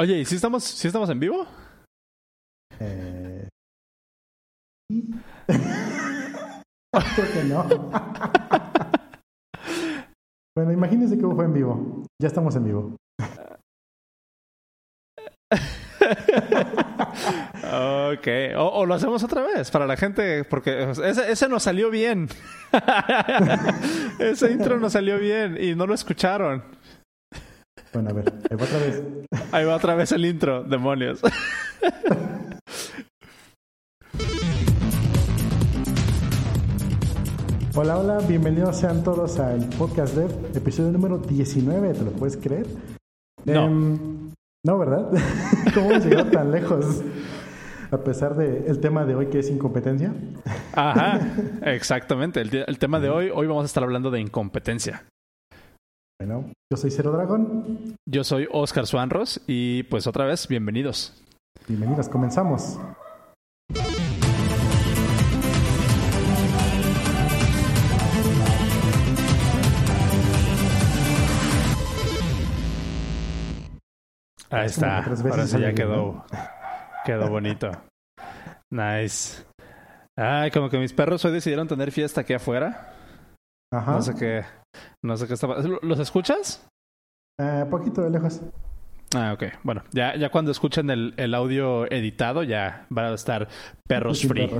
Oye, ¿y si estamos, si estamos en vivo? Eh... Creo que no. bueno, imagínense que fue en vivo. Ya estamos en vivo. ok, o, lo hacemos otra vez para la gente, porque ese, ese nos salió bien. ese intro nos salió bien y no lo escucharon. Bueno, a ver, ahí va otra vez. Ahí va otra vez el intro, demonios. Hola, hola, bienvenidos sean todos al podcast Dev, episodio número 19, ¿te lo puedes creer? No. Em, no, ¿verdad? ¿Cómo hemos llegado tan lejos? A pesar del tema de hoy que es incompetencia. Ajá, exactamente. El, el, tema de hoy, hoy vamos a estar hablando de incompetencia. Bueno, yo soy Cero Dragón. Yo soy Oscar Suanros y pues otra vez, bienvenidos. Bienvenidos, comenzamos. Ahí está. Ahora sí ya quedó, quedó bonito. Nice. Ay, como que mis perros hoy decidieron tener fiesta aquí afuera. Ajá. No sé qué, no sé qué está ¿Los escuchas? Eh, poquito de lejos. Ah, ok. Bueno, ya, ya cuando escuchen el, el audio editado, ya van a estar perros free.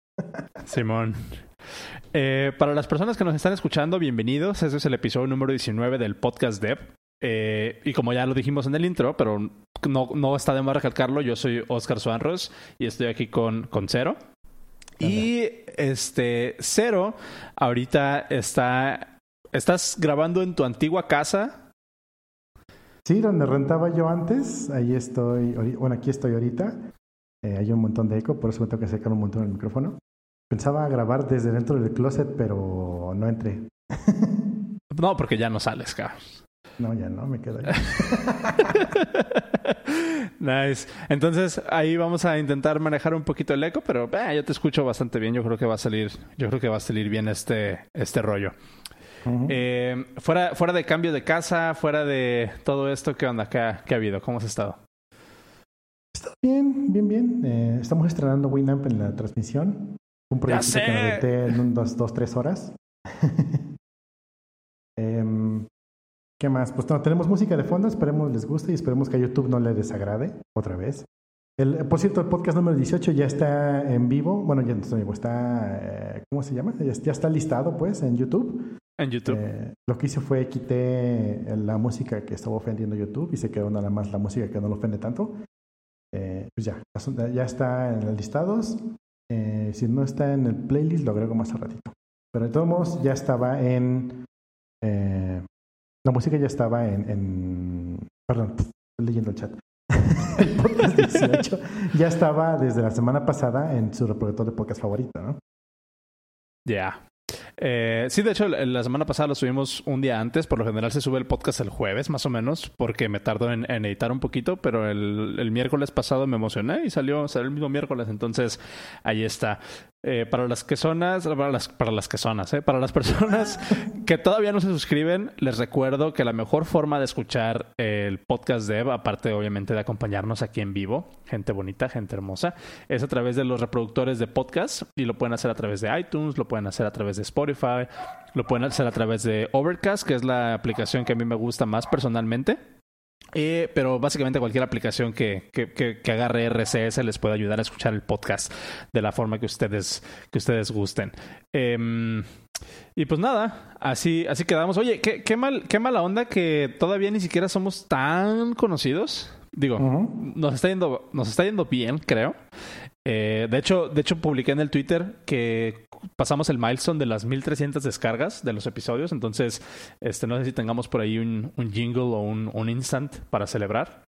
Simón. Eh, para las personas que nos están escuchando, bienvenidos. Este es el episodio número 19 del podcast Dev. Eh, y como ya lo dijimos en el intro, pero no, no está de más recalcarlo, yo soy Oscar Suanros y estoy aquí con, con Cero. Y este Cero, ahorita está. ¿Estás grabando en tu antigua casa? Sí, donde rentaba yo antes. Ahí estoy. Bueno, aquí estoy ahorita. Eh, hay un montón de eco, por eso tengo que acercar un montón el micrófono. Pensaba grabar desde dentro del closet, pero no entré. no, porque ya no sales, cabrón. No, ya no, me quedo ahí. nice. Entonces ahí vamos a intentar manejar un poquito el eco, pero eh, yo te escucho bastante bien. Yo creo que va a salir, yo creo que va a salir bien este, este rollo. Eh, fuera, fuera de cambio de casa, fuera de todo esto, ¿qué onda? ¿Qué ha, qué ha habido? ¿Cómo has estado? Está bien, bien, bien. Eh, estamos estrenando Winamp en la transmisión. Un proyecto que me metí en un, dos, dos, tres horas. eh, ¿Qué más? Pues no, tenemos música de fondo, esperemos les guste y esperemos que a YouTube no le desagrade otra vez. El, por cierto, el podcast número 18 ya está en vivo. Bueno, ya no está en vivo, está. Eh, ¿Cómo se llama? Ya, está listado, pues, en YouTube. En YouTube. Eh, lo que hice fue quité la música que estaba ofendiendo YouTube y se quedó nada más la música que no lo ofende tanto. Eh, pues ya, ya está en los listados. Eh, si no está en el playlist, lo agrego más a ratito. Pero de todos modos, ya estaba en. La música ya estaba en, en perdón, estoy leyendo el chat. el podcast 18 ya estaba desde la semana pasada en su reproductor de podcast favorito, ¿no? Ya. Yeah. Eh, sí, de hecho, la semana pasada lo subimos un día antes. Por lo general se sube el podcast el jueves, más o menos, porque me tardo en, en editar un poquito, pero el, el, miércoles pasado me emocioné y salió, salió el mismo miércoles. Entonces, ahí está. Eh, para las que zonas, para las, para las que zonas, eh, para las personas que todavía no se suscriben, les recuerdo que la mejor forma de escuchar el podcast Dev, aparte obviamente de acompañarnos aquí en vivo, gente bonita, gente hermosa, es a través de los reproductores de podcast y lo pueden hacer a través de iTunes, lo pueden hacer a través de Spotify, lo pueden hacer a través de Overcast, que es la aplicación que a mí me gusta más personalmente. Eh, pero básicamente cualquier aplicación que, que, que, que, agarre RCS les puede ayudar a escuchar el podcast de la forma que ustedes, que ustedes gusten. Eh, y pues nada, así, así quedamos. Oye, qué, qué, mal, qué mala onda que todavía ni siquiera somos tan conocidos. Digo, uh -huh. nos, está yendo, nos está yendo bien, creo. Eh, de hecho, de hecho, publiqué en el Twitter que pasamos el milestone de las 1300 descargas de los episodios. Entonces, este, no sé si tengamos por ahí un, un jingle o un, un, instant para celebrar.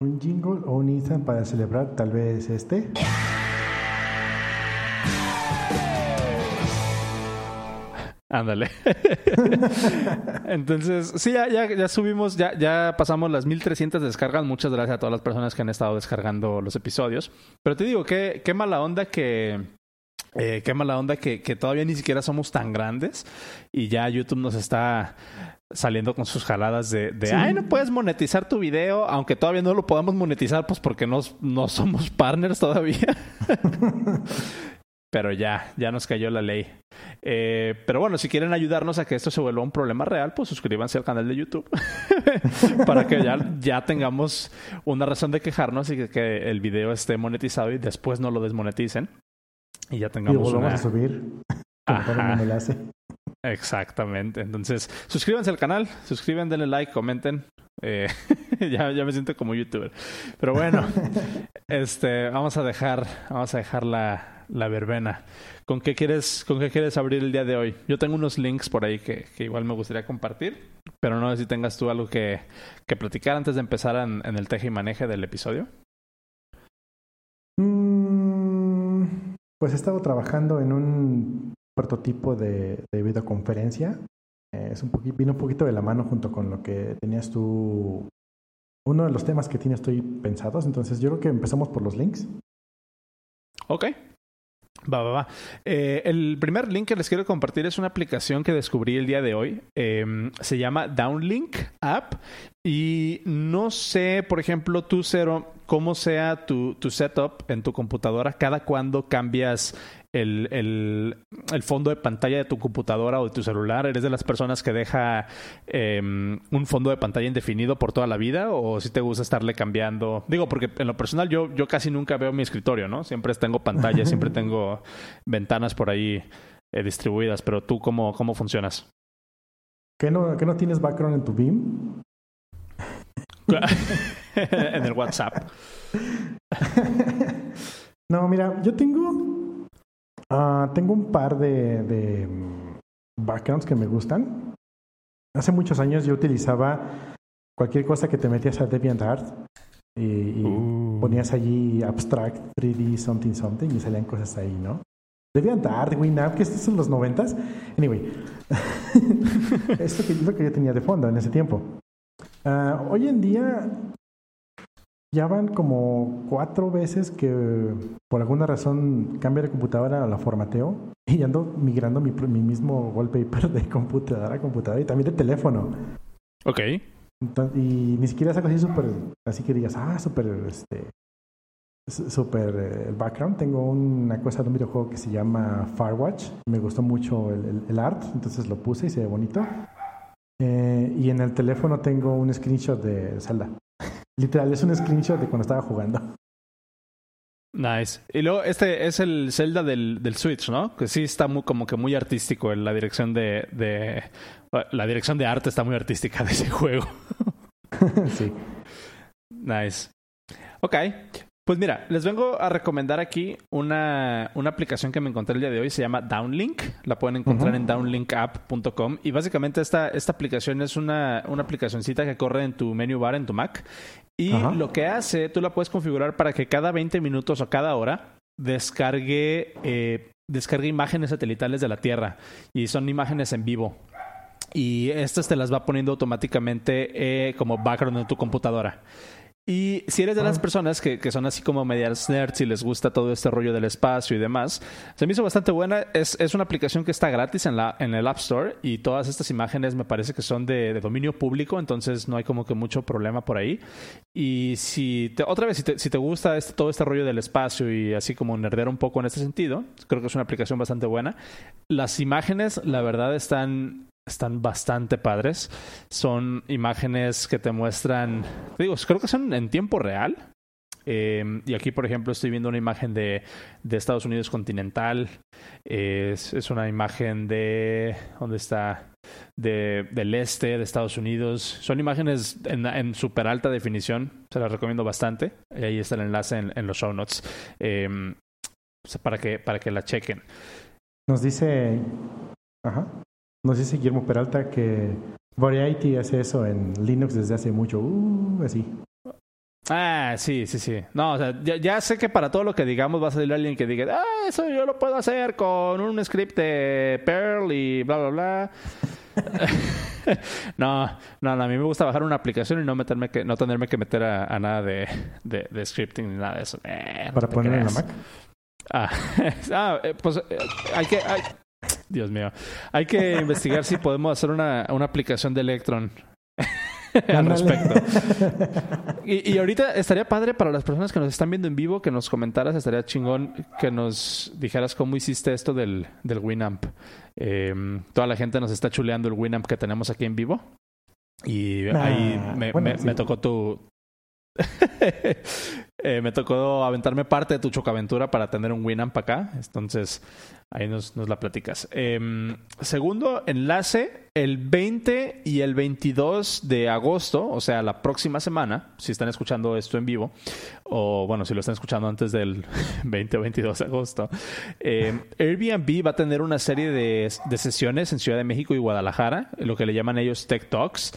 Un jingle o un instant para celebrar, tal vez este. Ándale. Entonces, sí, ya, ya, ya, subimos, ya, ya pasamos las 1300 descargas. Muchas gracias a todas las personas que han estado descargando los episodios. Pero te digo, qué, qué mala onda que, Eh, qué mala onda que, que todavía ni siquiera somos tan grandes y ya YouTube nos está saliendo con sus jaladas de, de ay, no puedes monetizar tu video, aunque todavía no lo podamos monetizar, pues porque no, no somos partners todavía. pero ya, ya nos cayó la ley. Eh, pero bueno, si quieren ayudarnos a que esto se vuelva un problema real, pues suscríbanse al canal de YouTube para que ya, ya tengamos una razón de quejarnos y que, que, el video esté monetizado y después no lo desmoneticen. Y ya tengamos y una... a subir. Exactamente. Entonces, suscríbanse al canal, suscriban, denle like, comenten. Eh, ya, ya me siento como youtuber. Pero bueno, este, vamos a dejar, vamos a dejar la, la verbena. ¿Con qué quieres, con qué quieres abrir el día de hoy? Yo tengo unos links por ahí que, que igual me gustaría compartir, pero no sé si tengas tú algo que, que platicar antes de empezar en, en el teje y maneje del episodio. Mm, pues he estado trabajando en un prototipo de, de videoconferencia. Eh, es un poquito, vino un poquito de la mano junto con lo que tenías tú, uno de los temas que tienes tú pensados. Entonces yo creo que empezamos por los links. Ok. Va, va, va. Eh, el primer link que les quiero compartir es una aplicación que descubrí el día de hoy. Eh, se llama Downlink App. Y no sé, por ejemplo, tú, Cero, cómo sea tu, tu setup en tu computadora, cada cuando cambias el, el, el, fondo de pantalla de tu computadora o de tu celular? ¿Eres de las personas que deja eh, un fondo de pantalla indefinido por toda la vida o si te gusta estarle cambiando? Digo, porque en lo personal yo, yo casi nunca veo mi escritorio, ¿no? Siempre tengo pantalla, siempre tengo ventanas por ahí eh, distribuidas, pero tú cómo, cómo funcionas? ¿Que no, ¿Que no tienes background en tu BIM? en el WhatsApp. no, mira, yo tengo Uh, tengo un par de, de, backgrounds que me gustan. Hace muchos años yo utilizaba cualquier cosa que te metías a DeviantArt y, y uh. ponías allí abstract 3D something something y salían cosas ahí, ¿no? DeviantArt, WinApp, que estos son los noventas. Anyway, esto es lo que yo tenía de fondo en ese tiempo. Uh, hoy en día ya van como cuatro veces que por alguna razón cambio de computadora o la formateo y ando migrando mi, mi mismo wallpaper de computadora a computadora y también de teléfono. Ok. Entonces, y ni siquiera es algo así súper, así que digas, ah, súper, este, súper eh, background. Tengo una cosa de un videojuego que se llama Firewatch. Me gustó mucho el, el, el art, entonces lo puse y se ve bonito. Eh, y en el teléfono tengo un screenshot de Zelda. Literal, es un screenshot de cuando estaba jugando. Nice. Y luego este es el Zelda del, del Switch, ¿no? Que sí está muy, como que muy artístico en la dirección de, de... La dirección de arte está muy artística de ese juego. sí. Nice. Ok. Pues mira, les vengo a recomendar aquí una, una, aplicación que me encontré el día de hoy, se llama Downlink, la pueden encontrar uh -huh. en downlinkapp.com y básicamente esta, esta aplicación es una, una aplicacioncita que corre en tu menu bar en tu Mac y lo que hace, tú la puedes configurar para que cada 20 minutos o cada hora descargue, eh, descargue imágenes satelitales de la Tierra. Y son imágenes en vivo. Y estas te las va poniendo automáticamente eh, como background en tu computadora. Y si eres de las personas que, que, son así como medias nerds y les gusta todo este rollo del espacio y demás, se me hizo bastante buena. Es, es una aplicación que está gratis en, la, en el App Store y todas estas imágenes me parece que son de, de dominio público, entonces no hay como que mucho problema por ahí. Y si te, otra vez, si te, si te gusta este, todo este rollo del espacio y así como nerdear un poco en este sentido, creo que es una aplicación bastante buena. Las imágenes, la verdad, están están bastante padres. Son imágenes que te muestran, digo, creo que son en tiempo real. Eh, y aquí, por ejemplo, estoy viendo una imagen de, de Estados Unidos continental. Es, es, una imagen de. ¿Dónde está? De, del este de Estados Unidos. Son imágenes en, en súper alta definición. Se las recomiendo bastante. Y ahí está el enlace en, los show notes. Eh, para, que, para que la chequen. Nos dice. Ajá. Nos dice Guillermo Peralta que Variety hace eso en Linux desde hace mucho. Uh, así. Ah, sí, sí, sí. No, o sea, ya, ya, sé que para todo lo que digamos va a salir alguien que diga, ah, eso yo lo puedo hacer con un script de Perl y bla, bla, bla. no, no, no, a mí me gusta bajar una aplicación y no meterme que, no tenerme que meter a, a nada de, de, de, scripting ni nada de eso. Eh, ¿Para no poner en la Mac? Ah, ah eh, pues eh, hay que... Dios mío. Hay que investigar si podemos hacer una, una aplicación de Electron al respecto. Y, y, ahorita estaría padre para las personas que nos están viendo en vivo que nos comentaras, estaría chingón que nos dijeras cómo hiciste esto del, del Winamp. Em, toda la gente nos está chuleando el Winamp que tenemos aquí en vivo. Y ahí me, me, tocó tu, Eh, me tocó aventarme parte de tu chocaventura para tener un Winamp acá. Entonces, ahí nos, la platicas. Em, segundo enlace, el 20 y el 22 de agosto, o sea, la próxima semana, si están escuchando esto en vivo, o bueno, si lo están escuchando antes del 20 o 22 de agosto, em, Airbnb va a tener una serie de sesiones en Ciudad de México y Guadalajara, lo que le llaman ellos Tech Talks,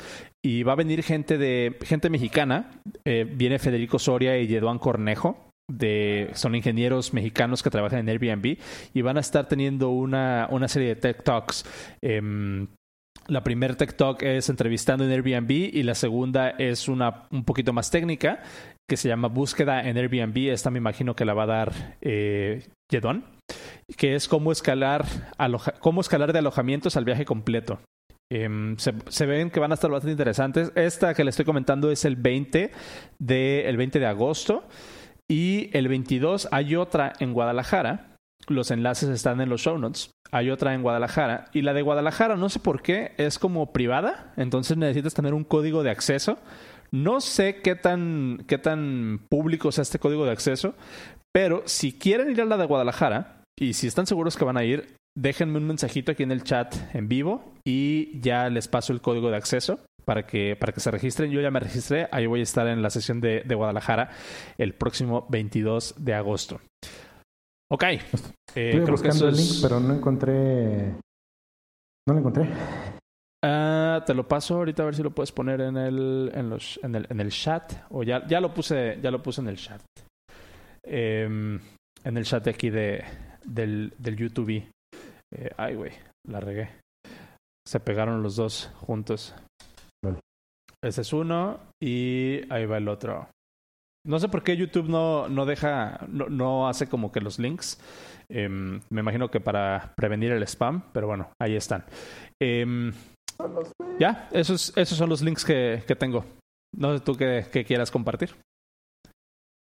y va a venir gente de gente mexicana. Eh, viene Federico Soria y Eduan Cornejo. De, son ingenieros mexicanos que trabajan en Airbnb y van a estar teniendo una, una serie de Tech Talks. Em, la primera Tech Talk es entrevistando en Airbnb y la segunda es una un poquito más técnica que se llama Búsqueda en Airbnb. Esta me imagino que la va a dar eh, que es cómo escalar, cómo escalar de alojamientos al viaje completo. Em, se, ven que van a estar bastante interesantes. Esta que le estoy comentando es el 20 de, el 20 de agosto. Y el 22 hay otra en Guadalajara. Los enlaces están en los show notes. Hay otra en Guadalajara. Y la de Guadalajara, no sé por qué, es como privada. Entonces necesitas tener un código de acceso. No sé qué tan, qué tan público sea este código de acceso. Pero si quieren ir a la de Guadalajara, y si están seguros que van a ir, déjenme un mensajito aquí en el chat en vivo y ya les paso el código de acceso para que, para que se registren. Yo ya me registré, ahí voy a estar en la sesión de, de Guadalajara el próximo 22 de agosto. Ok. Eh, Estoy buscando el link, pero no encontré. No lo encontré. Ah, te lo paso ahorita a ver si lo puedes poner en el, en los, en el, en el chat. O ya, ya lo puse, ya lo puse en el chat. Em, en el chat de aquí de, del, del YouTube. Eh, ay, güey, la regué. Se pegaron los dos juntos. Ese es uno y ahí va el otro. No sé por qué YouTube no, no deja, no, no hace como que los links. Em, me imagino que para prevenir el spam, pero bueno, ahí están. Eh, ya, esos, esos son los links que, que tengo. No sé tú qué, qué quieras compartir.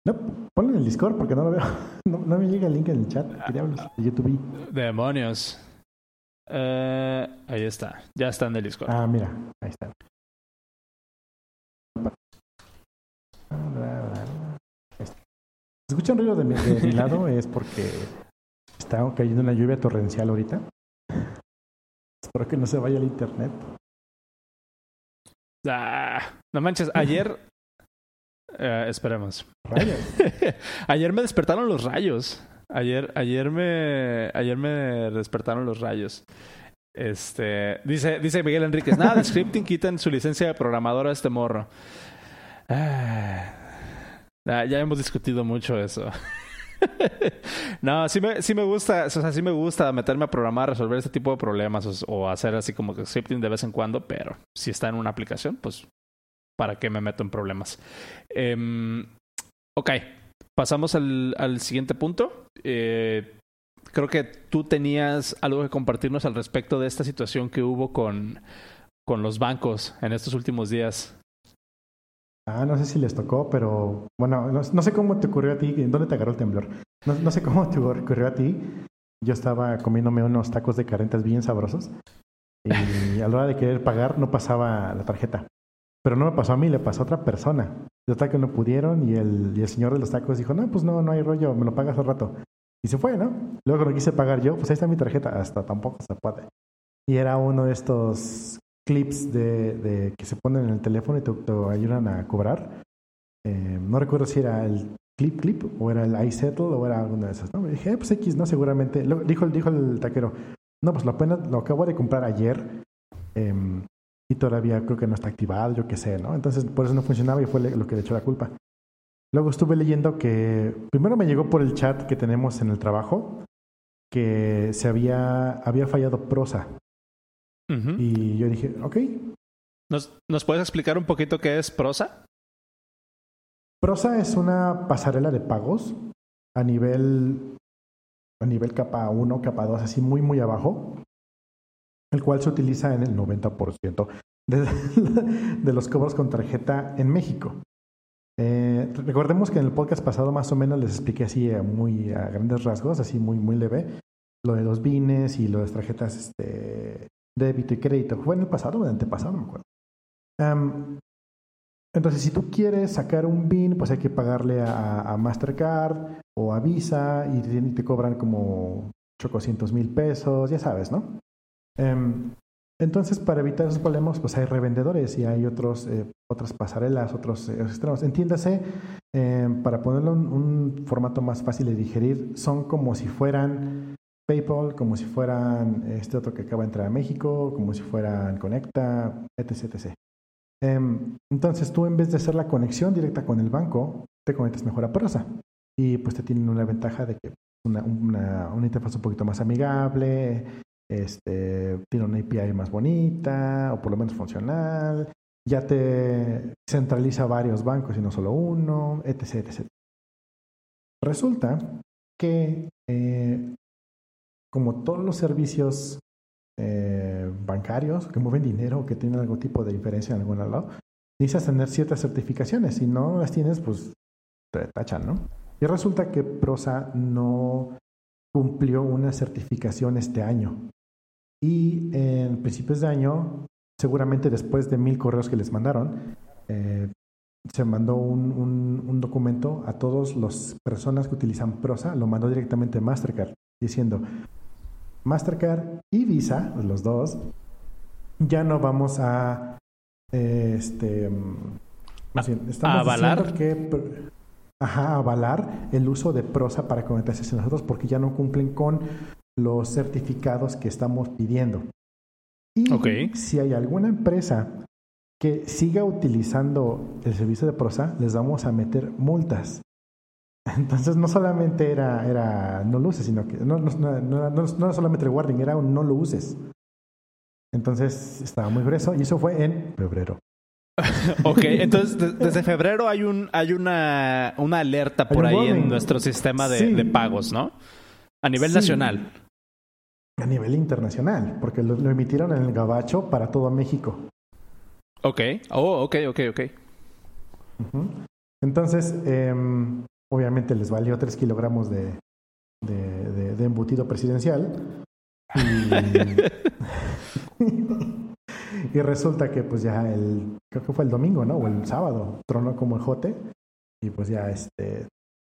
No, ponlo en el Discord porque no lo veo. No, me llega el link en el chat. ¿Qué De YouTube. Demonios. Eh, ahí está. Ya está en el Discord. Ah, mira. Ahí está. Si escucha un ruido de mi, de mi lado es porque está cayendo una lluvia torrencial ahorita. Espero que no se vaya el internet. Ah, no manches, ayer eh, esperemos. ayer me despertaron los rayos. Ayer, ayer me, ayer me despertaron los rayos. Este, dice, dice Miguel Enríquez, nada de scripting, quiten su licencia de programador a este morro. Ah, ya hemos discutido mucho eso. no, sí me, sí me gusta, o sea, sí me gusta meterme a programar, resolver este tipo de problemas o, hacer así como que scripting de vez en cuando, pero si está en una aplicación, pues para qué me meto en problemas. Eh, ok, pasamos al, siguiente punto. Eh, creo que tú tenías algo que compartirnos al respecto de esta situación que hubo con, con los bancos en estos últimos días. Ah, no sé si les tocó, pero bueno, no, sé cómo te ocurrió a ti, ¿en dónde te agarró el temblor? No, no, sé cómo te ocurrió a ti. Yo estaba comiéndome unos tacos de carentas bien sabrosos y a la hora de querer pagar no pasaba la tarjeta. Pero no me pasó a mí, le pasó a otra persona. Hasta que no pudieron y el, el señor de los tacos dijo, no, pues no, no hay rollo, me lo pagas al rato. Y se fue, ¿no? Luego no quise pagar yo, pues ahí está mi tarjeta, hasta tampoco se puede. Y era uno de estos clips de, de que se ponen en el teléfono y te, ayudan a cobrar. Eh, no recuerdo si era el Clip Clip o era el iSettle o era alguna de esas. ¿no? Me dije, eh, pues X, no, seguramente. dijo, dijo el taquero, no, pues lo, apenas, lo acabo de comprar ayer. Eh, y todavía creo que no está activado, yo qué sé, ¿no? Entonces por eso no funcionaba y fue lo que le echó la culpa. Luego estuve leyendo que primero me llegó por el chat que tenemos en el trabajo que se había, había fallado prosa. Y yo dije, ok. ¿Nos, ¿Nos puedes explicar un poquito qué es prosa? Prosa es una pasarela de pagos a nivel a nivel capa 1, capa 2, así muy, muy abajo, el cual se utiliza en el 90% de, de los cobros con tarjeta en México. Eh, recordemos que en el podcast pasado más o menos les expliqué así a muy a grandes rasgos, así muy, muy leve, lo de los bines y lo de las tarjetas este, débito y crédito. ¿Fue en el pasado o en el antepasado? No me acuerdo. entonces, si tú quieres sacar un BIN, pues hay que pagarle a, Mastercard o a Visa y te, cobran como 800 mil pesos, ya sabes, ¿no? Em, entonces, para evitar esos problemas, pues hay revendedores y hay otros, eh, otras pasarelas, otros eh, extremos. Entiéndase, eh, para ponerlo en un formato más fácil de digerir, son como si fueran PayPal, como si fueran este otro que acaba de entrar a México, como si fueran Conecta, etc. etc. Em, entonces, tú en vez de hacer la conexión directa con el banco, te conectas mejor a Prosa. Y pues te tienen una ventaja de que una, una, una interfaz un poquito más amigable, este, tiene una API más bonita o por lo menos funcional, ya te centraliza varios bancos y no solo uno, etc. etc. Resulta que eh, como todos los servicios eh, bancarios que mueven dinero, que tienen algún tipo de diferencia en algún lado, necesitas tener ciertas certificaciones. Si no las tienes, pues te tachan, ¿no? Y resulta que Prosa no cumplió una certificación este año. Y en principios de año, seguramente después de mil correos que les mandaron, eh, se mandó un, un, documento a todas las personas que utilizan Prosa, lo mandó directamente Mastercard, diciendo, Mastercard y Visa, los dos, ya no vamos a, este, estamos avalar. que, ajá, avalar el uso de Prosa para conectarse a nosotros porque ya no cumplen con los certificados que estamos pidiendo. Y si hay alguna empresa que siga utilizando el servicio de prosa, les vamos a meter multas. Entonces no solamente era, era no lo uses, sino que no, no, no, no, era solamente el warning, era un no lo uses. Entonces estaba muy grueso y eso fue en febrero. ok, entonces desde febrero hay un hay una, una alerta por ahí en nuestro sistema de, pagos, ¿no? A nivel nacional a nivel internacional, porque lo, emitieron en el Gabacho para todo México. Ok, oh, ok, ok, ok. Entonces, em, obviamente les valió 3 kilogramos de, de, embutido presidencial. Y, resulta que pues ya el, creo que fue el domingo, ¿no? O el sábado, tronó como el jote. Y pues ya este,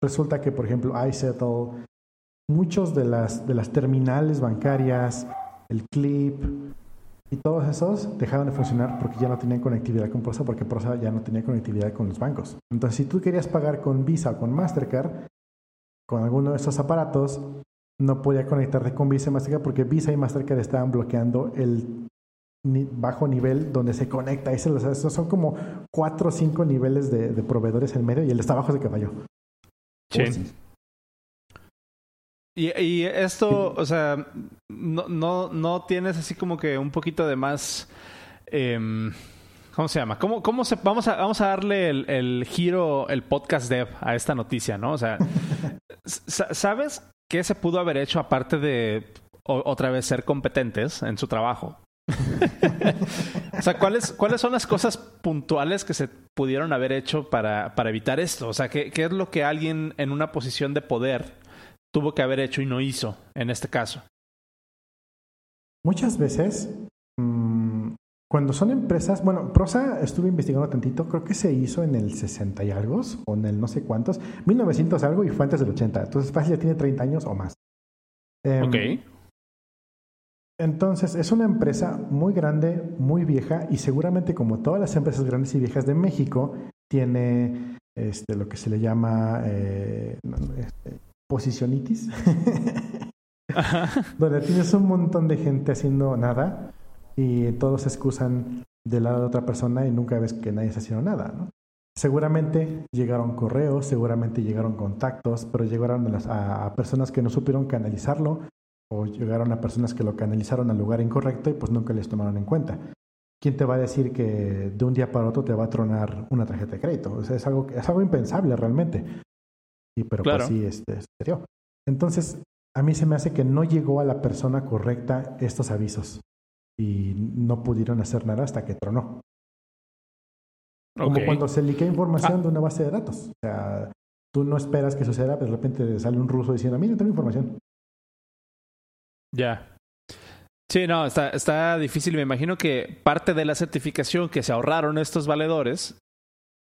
resulta que, por ejemplo, iSettle muchos de las, de las terminales bancarias, el clip y todos esos dejaron de funcionar porque ya no tenían conectividad con Prosa, porque Prosa ya no tenía conectividad con los bancos. Entonces, si tú querías pagar con Visa o con Mastercard, con alguno de esos aparatos, no podía conectarte con Visa y Mastercard porque Visa y Mastercard estaban bloqueando el bajo nivel donde se conecta. Esos son como cuatro o cinco niveles de, proveedores en medio y el de está abajo es el que falló. sí. Y, esto, o sea, no, no, no tienes así como que un poquito de más... Em, ¿Cómo se llama? ¿Cómo, cómo se, vamos, a, vamos a darle el, giro, el podcast dev a esta noticia, ¿no? O sea, ¿sabes qué se pudo haber hecho aparte de otra vez ser competentes en su trabajo? o sea, ¿cuáles, ¿cuáles son las cosas puntuales que se pudieron haber hecho para, para evitar esto? O sea, ¿qué, ¿qué es lo que alguien en una posición de poder tuvo que haber hecho y no hizo en este caso? Muchas veces, mm, cuando son empresas, bueno, Prosa estuve investigando tantito, creo que se hizo en el 60 y algo, o en el no sé cuántos, 1900 algo y fue antes del 80, entonces fácil ya tiene 30 años o más. Em, ok. Entonces, es una empresa muy grande, muy vieja y seguramente como todas las empresas grandes y viejas de México, tiene este, lo que se le llama eh, este, posicionitis, donde tienes un montón de gente haciendo nada y todos se excusan del lado de otra persona y nunca ves que nadie está haciendo nada. ¿no? Seguramente llegaron correos, seguramente llegaron contactos, pero llegaron a, personas que no supieron canalizarlo o llegaron a personas que lo canalizaron al lugar incorrecto y pues nunca les tomaron en cuenta. ¿Quién te va a decir que de un día para otro te va a tronar una tarjeta de crédito? es, algo, es algo impensable realmente pero pues sí, este, Entonces, a mí se me hace que no llegó a la persona correcta estos avisos y no pudieron hacer nada hasta que tronó. Como cuando se liquea información ah. de una base de datos. O sea, tú no esperas que suceda, pero de repente sale un ruso diciendo, mira, tengo información. Ya. Sí, no, está, está difícil. Me imagino que parte de la certificación que se ahorraron estos valedores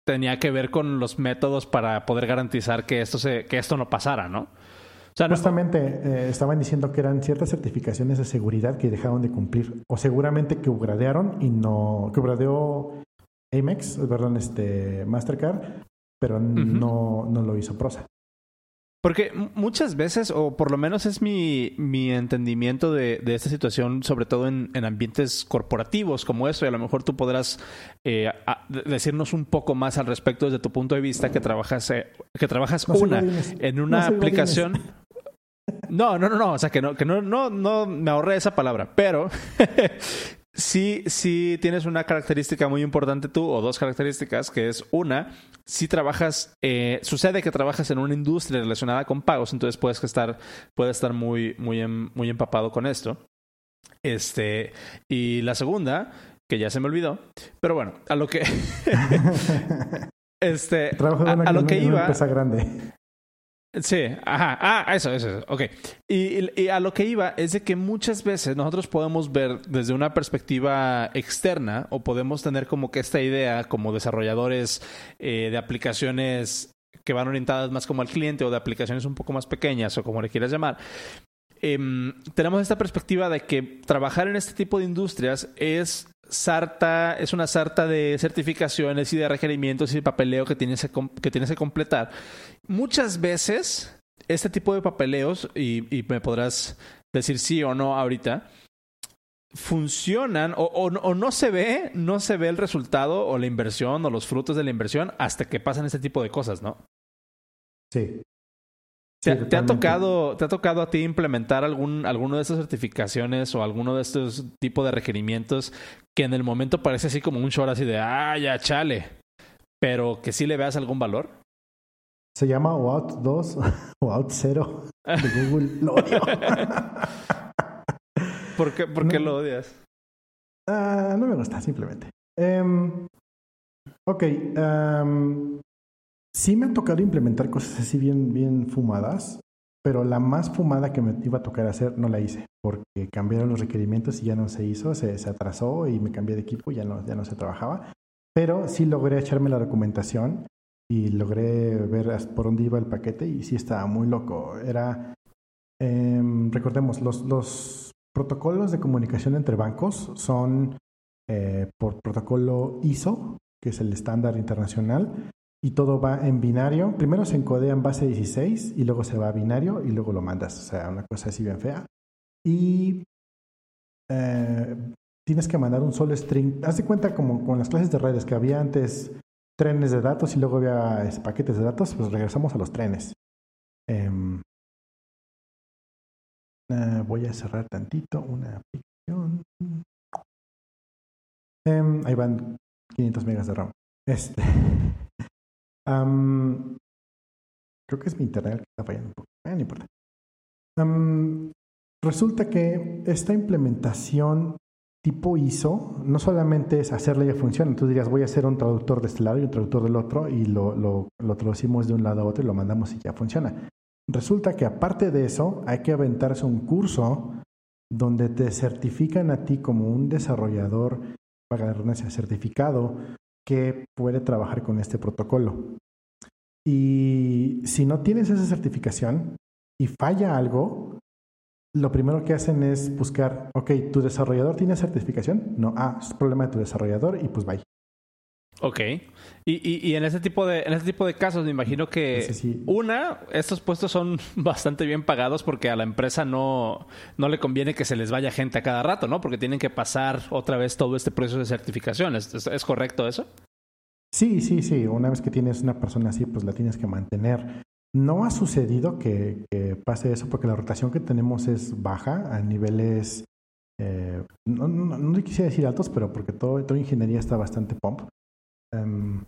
tenía que ver con los métodos para poder garantizar que esto, se, que esto no pasara, ¿no? O sea, Justamente eh, estaban diciendo que eran ciertas certificaciones de seguridad que dejaron de cumplir, o seguramente que upgradearon y no, que upgradeó Amex, perdón, este Mastercard, pero no, no lo hizo Prosa. Porque muchas veces, o por lo menos es mi, mi entendimiento de, de, esta situación, sobre todo en, en, ambientes corporativos como eso, y a lo mejor tú podrás eh, decirnos un poco más al respecto desde tu punto de vista que trabajas, eh, que trabajas una en una aplicación. No, no, no, no, o sea que no, que no, no, no me ahorré esa palabra, pero sí, sí tienes una característica muy importante tú, o dos características, que es una, si trabajas, eh, sucede que trabajas en una industria relacionada con pagos, entonces puedes estar, puedes estar muy, muy, em, muy empapado con esto. Este, y la segunda, que ya se me olvidó, pero bueno, a lo que... este, a, a, lo que iba... grande. Sí, ajá, ah, eso, eso, ok. Y, a lo que iba es de que muchas veces nosotros podemos ver desde una perspectiva externa o podemos tener como que esta idea como desarrolladores eh, de aplicaciones que van orientadas más como al cliente o de aplicaciones un poco más pequeñas o como le quieras llamar, em, tenemos esta perspectiva de que trabajar en este tipo de industrias es sarta, es una sarta de certificaciones y de requerimientos y de papeleo que tienes que, tienes que completar. Muchas veces, este tipo de papeleos, y, me podrás decir sí o no ahorita, funcionan o, o, no se ve, no se ve el resultado o la inversión o los frutos de la inversión hasta que pasan este tipo de cosas, ¿no? Sí, ¿Te, ha tocado, ¿Te ha tocado a ti implementar algún, alguno de estas certificaciones o alguno de estos tipos de requerimientos que en el momento parece así como un short así de, ah, ya, chale, pero que sí le veas algún valor? Se llama OAuth 2 o OAuth 0 de Google. lo odio. ¿Por qué, por qué lo odias? Uh, no me gusta, simplemente. Um, ok. Um, Sí me ha tocado implementar cosas así bien, bien fumadas, pero la más fumada que me iba a tocar hacer no la hice, porque cambiaron los requerimientos y ya no se hizo, se, se atrasó y me cambié de equipo y ya no, ya no se trabajaba. Pero sí logré echarme la documentación y logré ver por dónde iba el paquete y sí estaba muy loco. Era, em, recordemos, los, los protocolos de comunicación entre bancos son eh, por protocolo ISO, que es el estándar internacional, y todo va en binario. Primero se encodea en base 16 y luego se va a binario y luego lo mandas. O sea, una cosa así bien fea. Y eh, tienes que mandar un solo string. Haz de cuenta como con las clases de redes que había antes trenes de datos y luego había este, paquetes de datos, pues regresamos a los trenes. Em, eh, voy a cerrar tantito una aplicación. Em, ahí van 500 megas de RAM. Este. creo que es mi internet que está fallando un poco. Eh, no importa. resulta que esta implementación tipo ISO no solamente es hacerle que funcione. Tú dirías, voy a hacer un traductor de este lado y un traductor del otro y lo, lo, lo traducimos de un lado a otro y lo mandamos y ya funciona. Resulta que aparte de eso, hay que aventarse un curso donde te certifican a ti como un desarrollador, para la redundancia, certificado que puede trabajar con este protocolo. Y si no tienes esa certificación y falla algo, lo primero que hacen es buscar, ok, ¿tu desarrollador tiene certificación? No, ah, es problema de tu desarrollador y pues bye. Ok. Y, y, en este tipo de en este tipo de casos me imagino que una, estos puestos son bastante bien pagados porque a la empresa no, no le conviene que se les vaya gente a cada rato, ¿no? Porque tienen que pasar otra vez todo este proceso de certificación. ¿Es, correcto eso? Sí, sí, sí. Una vez que tienes una persona así, pues la tienes que mantener. No ha sucedido que, pase eso porque la rotación que tenemos es baja a niveles, eh, no, no, no, quisiera decir altos, pero porque todo, toda ingeniería está bastante pump. Em,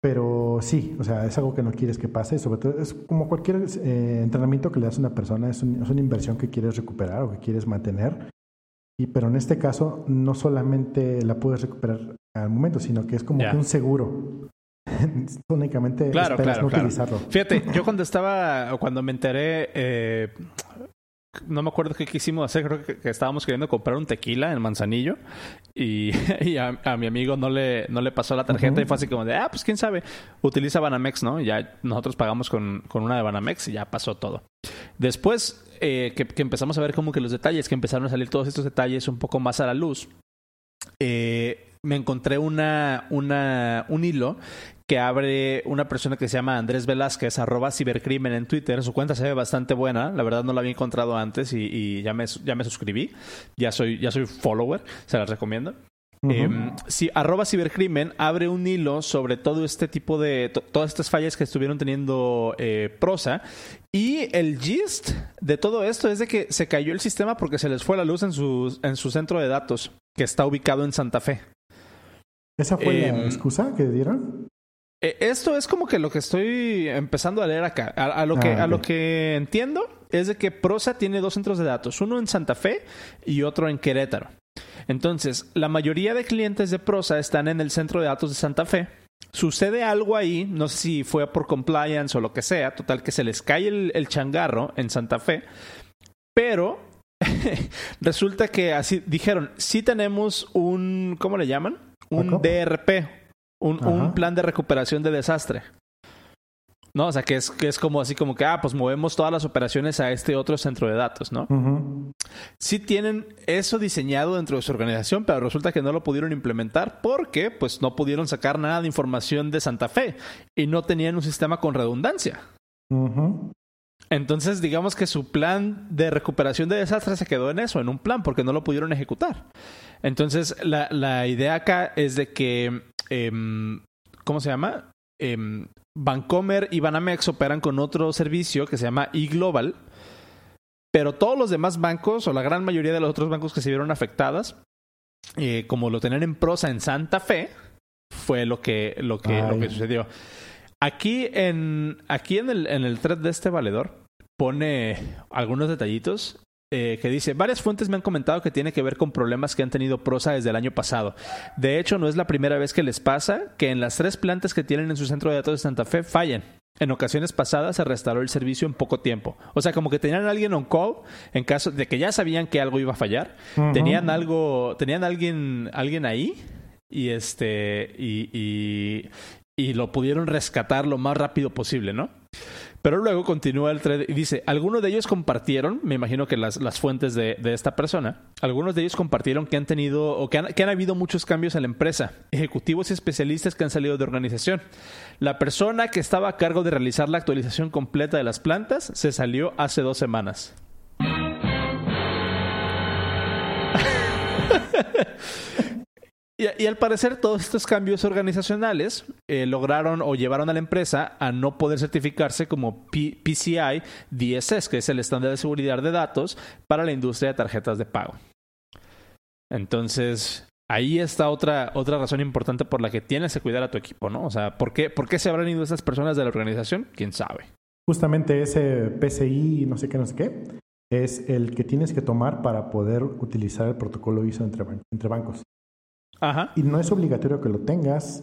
Pero sí, o sea, es algo que no quieres que pase. Sobre todo, es como cualquier eh, entrenamiento que le das a una persona, es, es, una inversión que quieres recuperar o que quieres mantener. Y, pero en este caso, no solamente la puedes recuperar al momento, sino que es como que un seguro. Únicamente claro, claro, no utilizarlo. Fíjate, yo cuando estaba, cuando me enteré, eh, no me acuerdo qué quisimos hacer, creo que, que, estábamos queriendo comprar un tequila en Manzanillo y, y a, a, mi amigo no le, no le pasó la tarjeta uh -huh. y fue así como de, ah, pues quién sabe, utiliza Banamex, ¿no? Y ya nosotros pagamos con, con, una de Banamex y ya pasó todo. Después eh, que, que, empezamos a ver como que los detalles, que empezaron a salir todos estos detalles un poco más a la luz, eh, me encontré una, una, un hilo que abre una persona que se llama Andrés Velázquez, arroba cibercrimen en Twitter. Su cuenta se ve bastante buena. La verdad no la había encontrado antes y, y ya, me, ya me suscribí. Ya soy, ya soy follower. Se las recomiendo. Uh -huh. eh, si, arroba cibercrimen abre un hilo sobre todo este tipo de to, todas estas fallas que estuvieron teniendo eh, prosa y el gist de todo esto es de que se cayó el sistema porque se les fue la luz en su, en su centro de datos que está ubicado en Santa Fe ¿Esa fue eh, la excusa que dieron? Esto es como que lo que estoy empezando a leer acá. A, a lo, que, ah, okay. a lo que entiendo es de que Prosa tiene dos centros de datos, uno en Santa Fe y otro en Querétaro. Entonces, la mayoría de clientes de Prosa están en el centro de datos de Santa Fe. Sucede algo ahí, no sé si fue por compliance o lo que sea, total que se les cae el, el changarro en Santa Fe, pero resulta que así dijeron, sí tenemos un, ¿cómo le llaman? Un DRP, un, un, plan de recuperación de desastre. ¿No? O sea, que es, que es como así como que, ah, pues movemos todas las operaciones a este otro centro de datos, ¿no? Uh -huh. Sí tienen eso diseñado dentro de su organización, pero resulta que no lo pudieron implementar porque, pues, no pudieron sacar nada de información de Santa Fe y no tenían un sistema con redundancia. Uh -huh. Entonces, digamos que su plan de recuperación de desastres se quedó en eso, en un plan, porque no lo pudieron ejecutar. Entonces, la, la idea acá es de que, eh, ¿cómo se llama? Eh, Bancomer y Banamex operan con otro servicio que se llama eGlobal, pero todos los demás bancos, o la gran mayoría de los otros bancos que se vieron afectadas, eh, como lo tenían en prosa en Santa Fe, fue lo que, lo que, lo que sucedió. Aquí en, aquí en el, en el thread de este valedor pone algunos detallitos eh, que dice, varias fuentes me han comentado que tiene que ver con problemas que han tenido Prosa desde el año pasado. De hecho, no es la primera vez que les pasa que en las tres plantas que tienen en su centro de datos de Santa Fe fallen. En ocasiones pasadas se restauró el servicio en poco tiempo. O sea, como que tenían a alguien on call en caso de que ya sabían que algo iba a fallar. Uh -huh. Tenían algo, tenían alguien, alguien ahí y este y, y, y lo pudieron rescatar lo más rápido posible, ¿no? Pero luego continúa el thread y dice, algunos de ellos compartieron, me imagino que las, las fuentes de, de, esta persona, algunos de ellos compartieron que han tenido o que han, que han habido muchos cambios en la empresa, ejecutivos y especialistas que han salido de organización. La persona que estaba a cargo de realizar la actualización completa de las plantas se salió hace dos semanas. Y, al parecer todos estos cambios organizacionales eh, lograron o llevaron a la empresa a no poder certificarse como PCI DSS, que es el estándar de seguridad de datos para la industria de tarjetas de pago. Entonces, ahí está otra, otra razón importante por la que tienes que cuidar a tu equipo, ¿no? O sea, ¿por qué, ¿por qué se habrán ido estas personas de la organización? ¿Quién sabe? Justamente ese PCI, no sé qué, no sé qué, es el que tienes que tomar para poder utilizar el protocolo ISO entre, entre bancos. Ajá. Y no es obligatorio que lo tengas.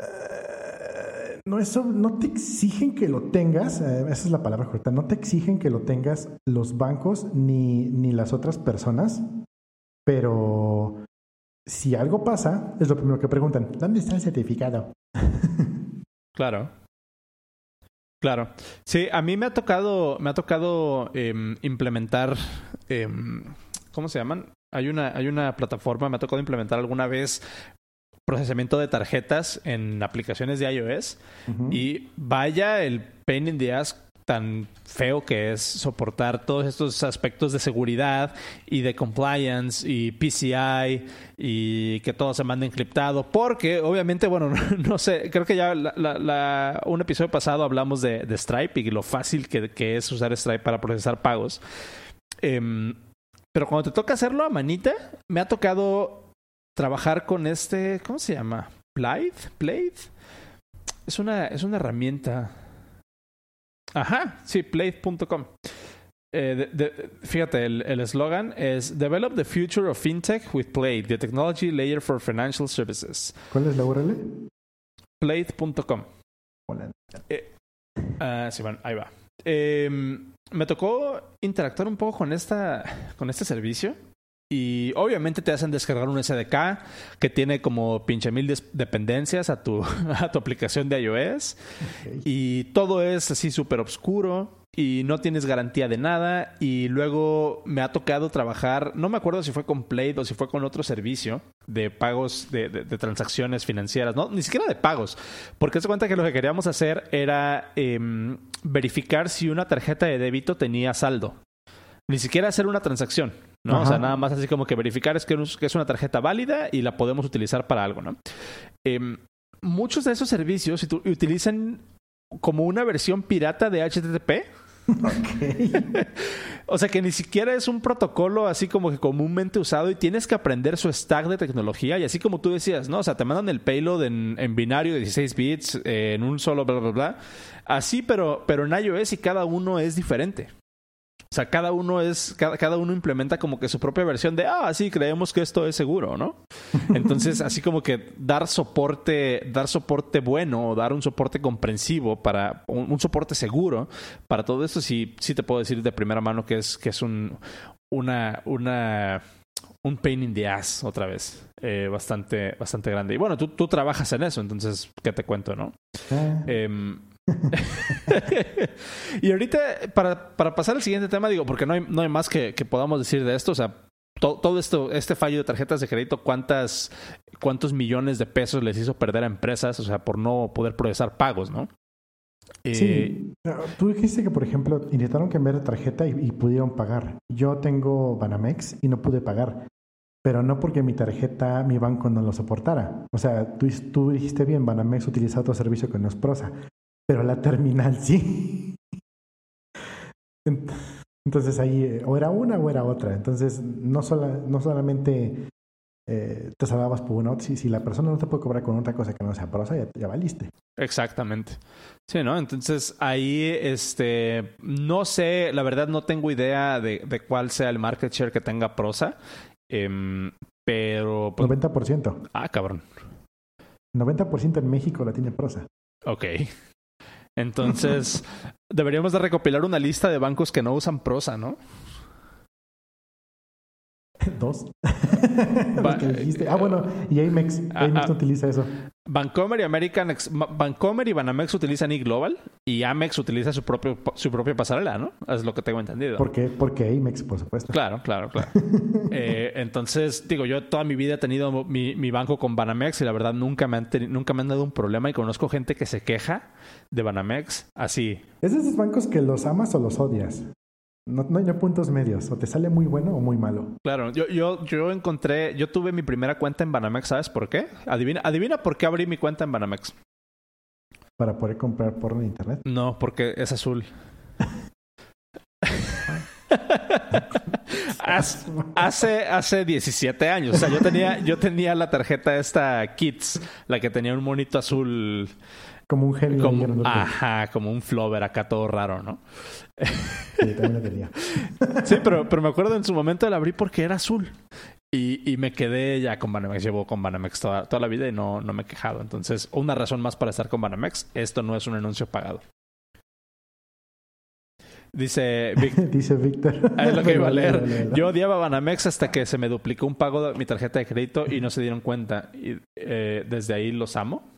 Uh, no, es, no te exigen que lo tengas, uh, esa es la palabra correcta, no te exigen que lo tengas los bancos ni, ni las otras personas, pero si algo pasa, es lo primero que preguntan, ¿dónde está el certificado? claro. Claro. Sí, a mí me ha tocado, me ha tocado eh, implementar, eh, ¿cómo se llaman? Hay una, hay una plataforma, me ha tocado implementar alguna vez procesamiento de tarjetas en aplicaciones de iOS uh -huh. y vaya el pain in the ass tan feo que es soportar todos estos aspectos de seguridad y de compliance y PCI y que todo se mande encriptado porque obviamente bueno no, sé creo que ya la, la, la, un episodio pasado hablamos de, de Stripe y lo fácil que, que, es usar Stripe para procesar pagos eh, pero cuando te toca hacerlo a manita, me ha tocado trabajar con este, ¿cómo se llama? Blythe, Blade. es una, es una herramienta. Ajá, sí, Plate.com. Eh, fíjate, el eslogan es Develop the future of fintech with Plate, the technology layer for financial services. ¿Cuál es la URL? Plate.com. Eh, ah, sí, bueno, ahí va. Em, me tocó interactuar un poco con, esta, con este servicio. Y obviamente te hacen descargar un SDK que tiene como pinche mil dependencias a tu, a tu aplicación de iOS. Y todo es así súper oscuro y no tienes garantía de nada. Y luego me ha tocado trabajar, no me acuerdo si fue con Play o si fue con otro servicio de pagos de, transacciones financieras, no, ni siquiera de pagos, porque se cuenta que lo que queríamos hacer era em, verificar si una tarjeta de débito tenía saldo. Ni siquiera hacer una transacción, ¿no? O sea, nada más así como que verificar es que, es una tarjeta válida y la podemos utilizar para algo, ¿no? Em, muchos de esos servicios utilizan como una versión pirata de HTTP o sea que ni siquiera es un protocolo así como que comúnmente usado y tienes que aprender su stack de tecnología y así como tú decías, ¿no? O sea, te mandan el payload en, binario de 16 bits, en un solo bla, bla, bla. Así, pero, pero en iOS y cada uno es diferente. O sea, cada uno es, cada, cada, uno implementa como que su propia versión de, ah, sí, creemos que esto es seguro, ¿no? Entonces, así como que dar soporte, dar soporte bueno o dar un soporte comprensivo para, un, soporte seguro para todo esto, sí, sí te puedo decir de primera mano que es, que es un, una, una, un pain in the ass otra vez, eh, bastante, bastante grande. Y bueno, tú, tú trabajas en eso, entonces, ¿qué te cuento, no? Eh, y ahorita, para, para, pasar al siguiente tema, digo, porque no hay, no hay más que, que podamos decir de esto, o sea, todo, esto, este fallo de tarjetas de crédito, ¿cuántas, cuántos millones de pesos les hizo perder a empresas, o sea, por no poder procesar pagos, ¿no? Sí, eh, tú dijiste que, por ejemplo, intentaron cambiar de tarjeta y, pudieron pagar. Yo tengo Banamex y no pude pagar, pero no porque mi tarjeta, mi banco no lo soportara. O sea, tú, tú dijiste bien, Banamex utiliza otro servicio que no es Prosa, pero la terminal sí. Entonces ahí eh, o era una o era otra. Entonces no, no solamente eh, te salvabas por una, si, si la persona no te puede cobrar con otra cosa que no sea prosa, ya, ya valiste. Exactamente. Sí, ¿no? Entonces ahí, este, no sé, la verdad no tengo idea de, de cuál sea el market share que tenga prosa, eh, pero... 90%. Pues ah, cabrón. 90% en México la tiene prosa. Ok. Entonces, deberíamos de recopilar una lista de bancos que no usan prosa, ¿no? Dos. ah, bueno, y Amex. Ah, Amex ah. utiliza eso. Bancomer y American Bancomer y Banamex utilizan eGlobal y Amex utiliza su propio su propia pasarela, ¿no? Es lo que tengo entendido. ¿Por qué? Porque Amex, por supuesto. Claro, claro, claro. eh, entonces, digo, yo toda mi vida he tenido mi, mi banco con Banamex y la verdad nunca me, han nunca me han dado un problema y conozco gente que se queja de Banamex así. ¿Es de esos bancos que los amas o los odias? No, no, hay puntos medios. O te sale muy bueno o muy malo. Claro, yo, yo, yo encontré, yo tuve mi primera cuenta en Banamex, ¿sabes por qué? Adivina, adivina por qué abrí mi cuenta en Banamex. ¿Para poder comprar porno en internet? No, porque es azul. hace, hace 17 años. O sea, yo tenía, yo tenía la tarjeta esta Kids, la que tenía un monito azul como un genio. Como, ajá, como un flover acá todo raro, ¿no? Sí, también lo tenía. sí, pero, pero me acuerdo en su momento la abrí porque era azul. Y, y me quedé ya con Banamex. Llevo con Banamex toda, toda la vida y no, no me he quejado. Entonces, una razón más para estar con Banamex. Esto no es un anuncio pagado. Dice, Dice Víctor. Es lo que iba a leer. Yo odiaba Banamex hasta que se me duplicó un pago de mi tarjeta de crédito y no se dieron cuenta. Y eh, desde ahí los amo.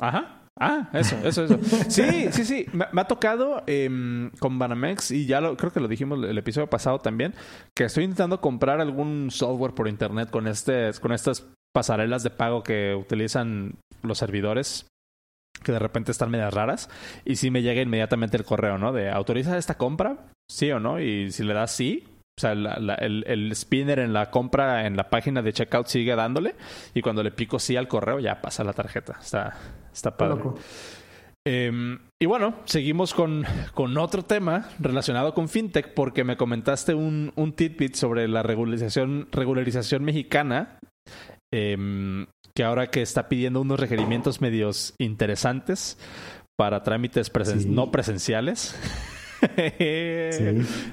Ajá. Ah, eso, eso, eso. Sí, sí, sí. Me, ha tocado eh, con Banamex y ya lo, creo que lo dijimos el episodio pasado también, que estoy intentando comprar algún software por internet con, este, con estas pasarelas de pago que utilizan los servidores que de repente están medias raras y si me llega inmediatamente el correo, ¿no? De autoriza esta compra, sí o no, y si le das sí, o sea, el, el, spinner en la compra en la página de checkout sigue dándole y cuando le pico sí al correo ya pasa la tarjeta. Está, está padre. Em, y bueno, seguimos con, con, otro tema relacionado con fintech porque me comentaste un, un tidbit sobre la regularización, regularización mexicana. Eh, que ahora que está pidiendo unos requerimientos medios interesantes para trámites no presenciales.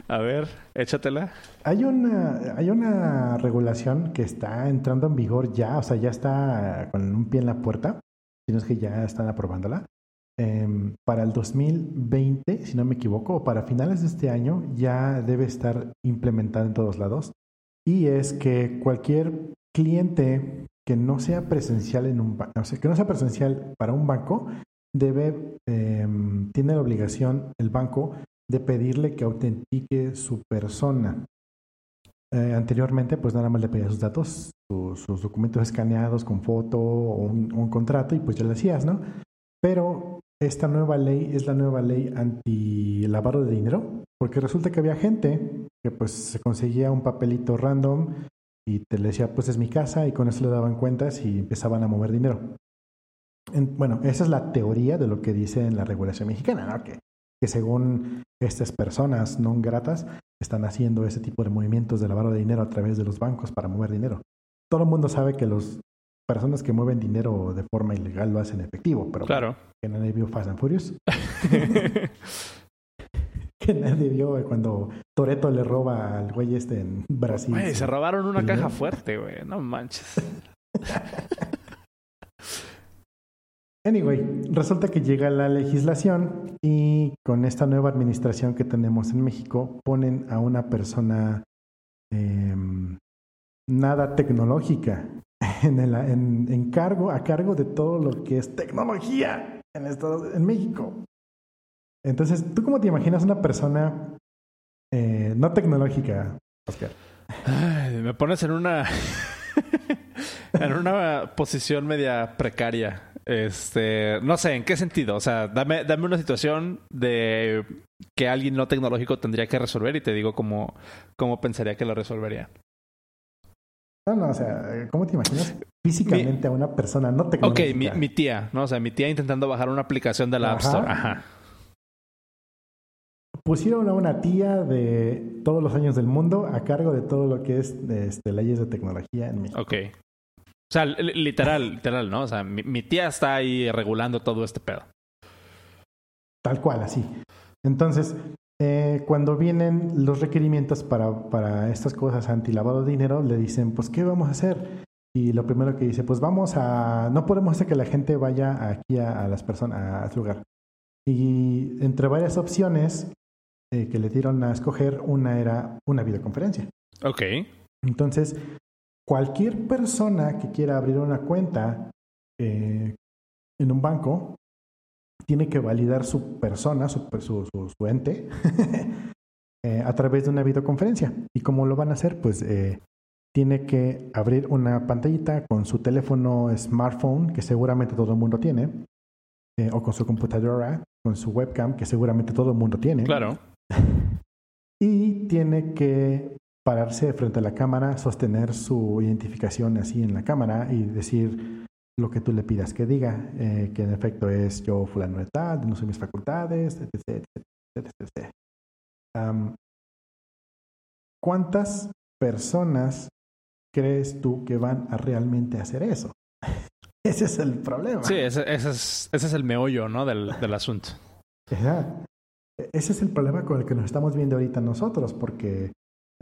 A ver, échatela. Hay una, hay una regulación que está entrando en vigor ya, o sea, ya está con un pie en la puerta, si no es que ya están aprobándola. Em, para el 2020, si no me equivoco, o para finales de este año, ya debe estar implementada en todos lados. Y es que cualquier cliente que no sea presencial en un o sea, que no sea presencial para un banco, debe, em, tiene la obligación el banco de pedirle que autentique su persona. Eh, anteriormente, pues nada más le pedía sus datos, sus documentos escaneados con foto o un, contrato y pues ya lo hacías, ¿no? Pero esta nueva ley es la nueva ley anti lavado de dinero, porque resulta que había gente que pues se conseguía un papelito random y te le decía, pues es mi casa, y con eso le daban cuentas y empezaban a mover dinero. bueno, esa es la teoría de lo que dice en la regulación mexicana, ¿no? que, que según estas personas no gratas están haciendo ese tipo de movimientos de lavado de dinero a través de los bancos para mover dinero. Todo el mundo sabe que las personas que mueven dinero de forma ilegal lo hacen efectivo, pero claro. que nadie vio Fast and Furious. que nadie vio cuando Toreto le roba al güey este en Brasil. Se robaron una caja fuerte, güey. No manches. Anyway, resulta que llega la legislación y con esta nueva administración que tenemos en México ponen a una persona em, nada tecnológica en, el, en, cargo, a cargo de todo lo que es tecnología en, en México. Entonces, ¿tú cómo te imaginas una persona eh, no tecnológica, Oscar? me pones en una en una posición media precaria. Este, no sé, ¿en qué sentido? O sea, dame, dame una situación de que alguien no tecnológico tendría que resolver y te digo cómo, cómo pensaría que lo resolvería. No, no, o sea, ¿cómo te imaginas físicamente a una persona no tecnológica? Ok, mi, mi, tía, ¿no? O sea, mi tía intentando bajar una aplicación de la App Store. Ajá pusieron a una tía de todos los años del mundo a cargo de todo lo que es este, leyes de tecnología en México. Ok. O sea, literal, literal, ¿no? O sea, mi, tía está ahí regulando todo este pedo. Tal cual, así. Entonces, eh, cuando vienen los requerimientos para, para estas cosas anti-lavado de dinero, le dicen, pues, ¿qué vamos a hacer? Y lo primero que dice, pues vamos a, no podemos hacer que la gente vaya aquí a, a las personas, a, su lugar. Y entre varias opciones, eh, que le dieron a escoger, una era una videoconferencia. Ok. Entonces, cualquier persona que quiera abrir una cuenta eh, en un banco tiene que validar su persona, su, su, ente, eh, a través de una videoconferencia. ¿Y cómo lo van a hacer? Pues tiene que abrir una pantallita con su teléfono smartphone, que seguramente todo el mundo tiene, o con su computadora, con su webcam, que seguramente todo el mundo tiene. Claro y tiene que pararse frente a la cámara, sostener su identificación así en la cámara y decir lo que tú le pidas que diga, eh, que en efecto es yo fulano de tal, no sé mis facultades, etc. etc, ¿Cuántas personas crees tú que van a realmente hacer eso? ese es el problema. Sí, ese, es, ese es el meollo ¿no? del, del asunto. Exacto. Ese es el problema con el que nos estamos viendo ahorita nosotros, porque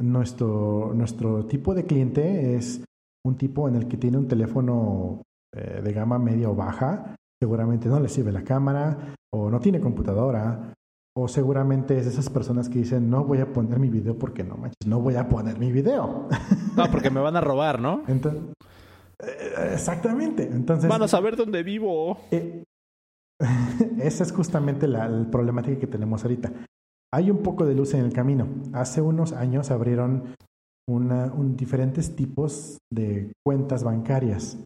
nuestro, nuestro tipo de cliente es un tipo en el que tiene un teléfono eh, de gama media o baja, seguramente no le sirve la cámara, o no tiene computadora, o seguramente es de esas personas que dicen, no voy a poner mi video porque no manches, no voy a poner mi video. No, porque me van a robar, ¿no? Entonces, eh, exactamente. Entonces, van a saber dónde vivo. Eh, Esa es justamente la, problemática que tenemos ahorita. Hay un poco de luz en el camino. Hace unos años abrieron una, diferentes tipos de cuentas bancarias.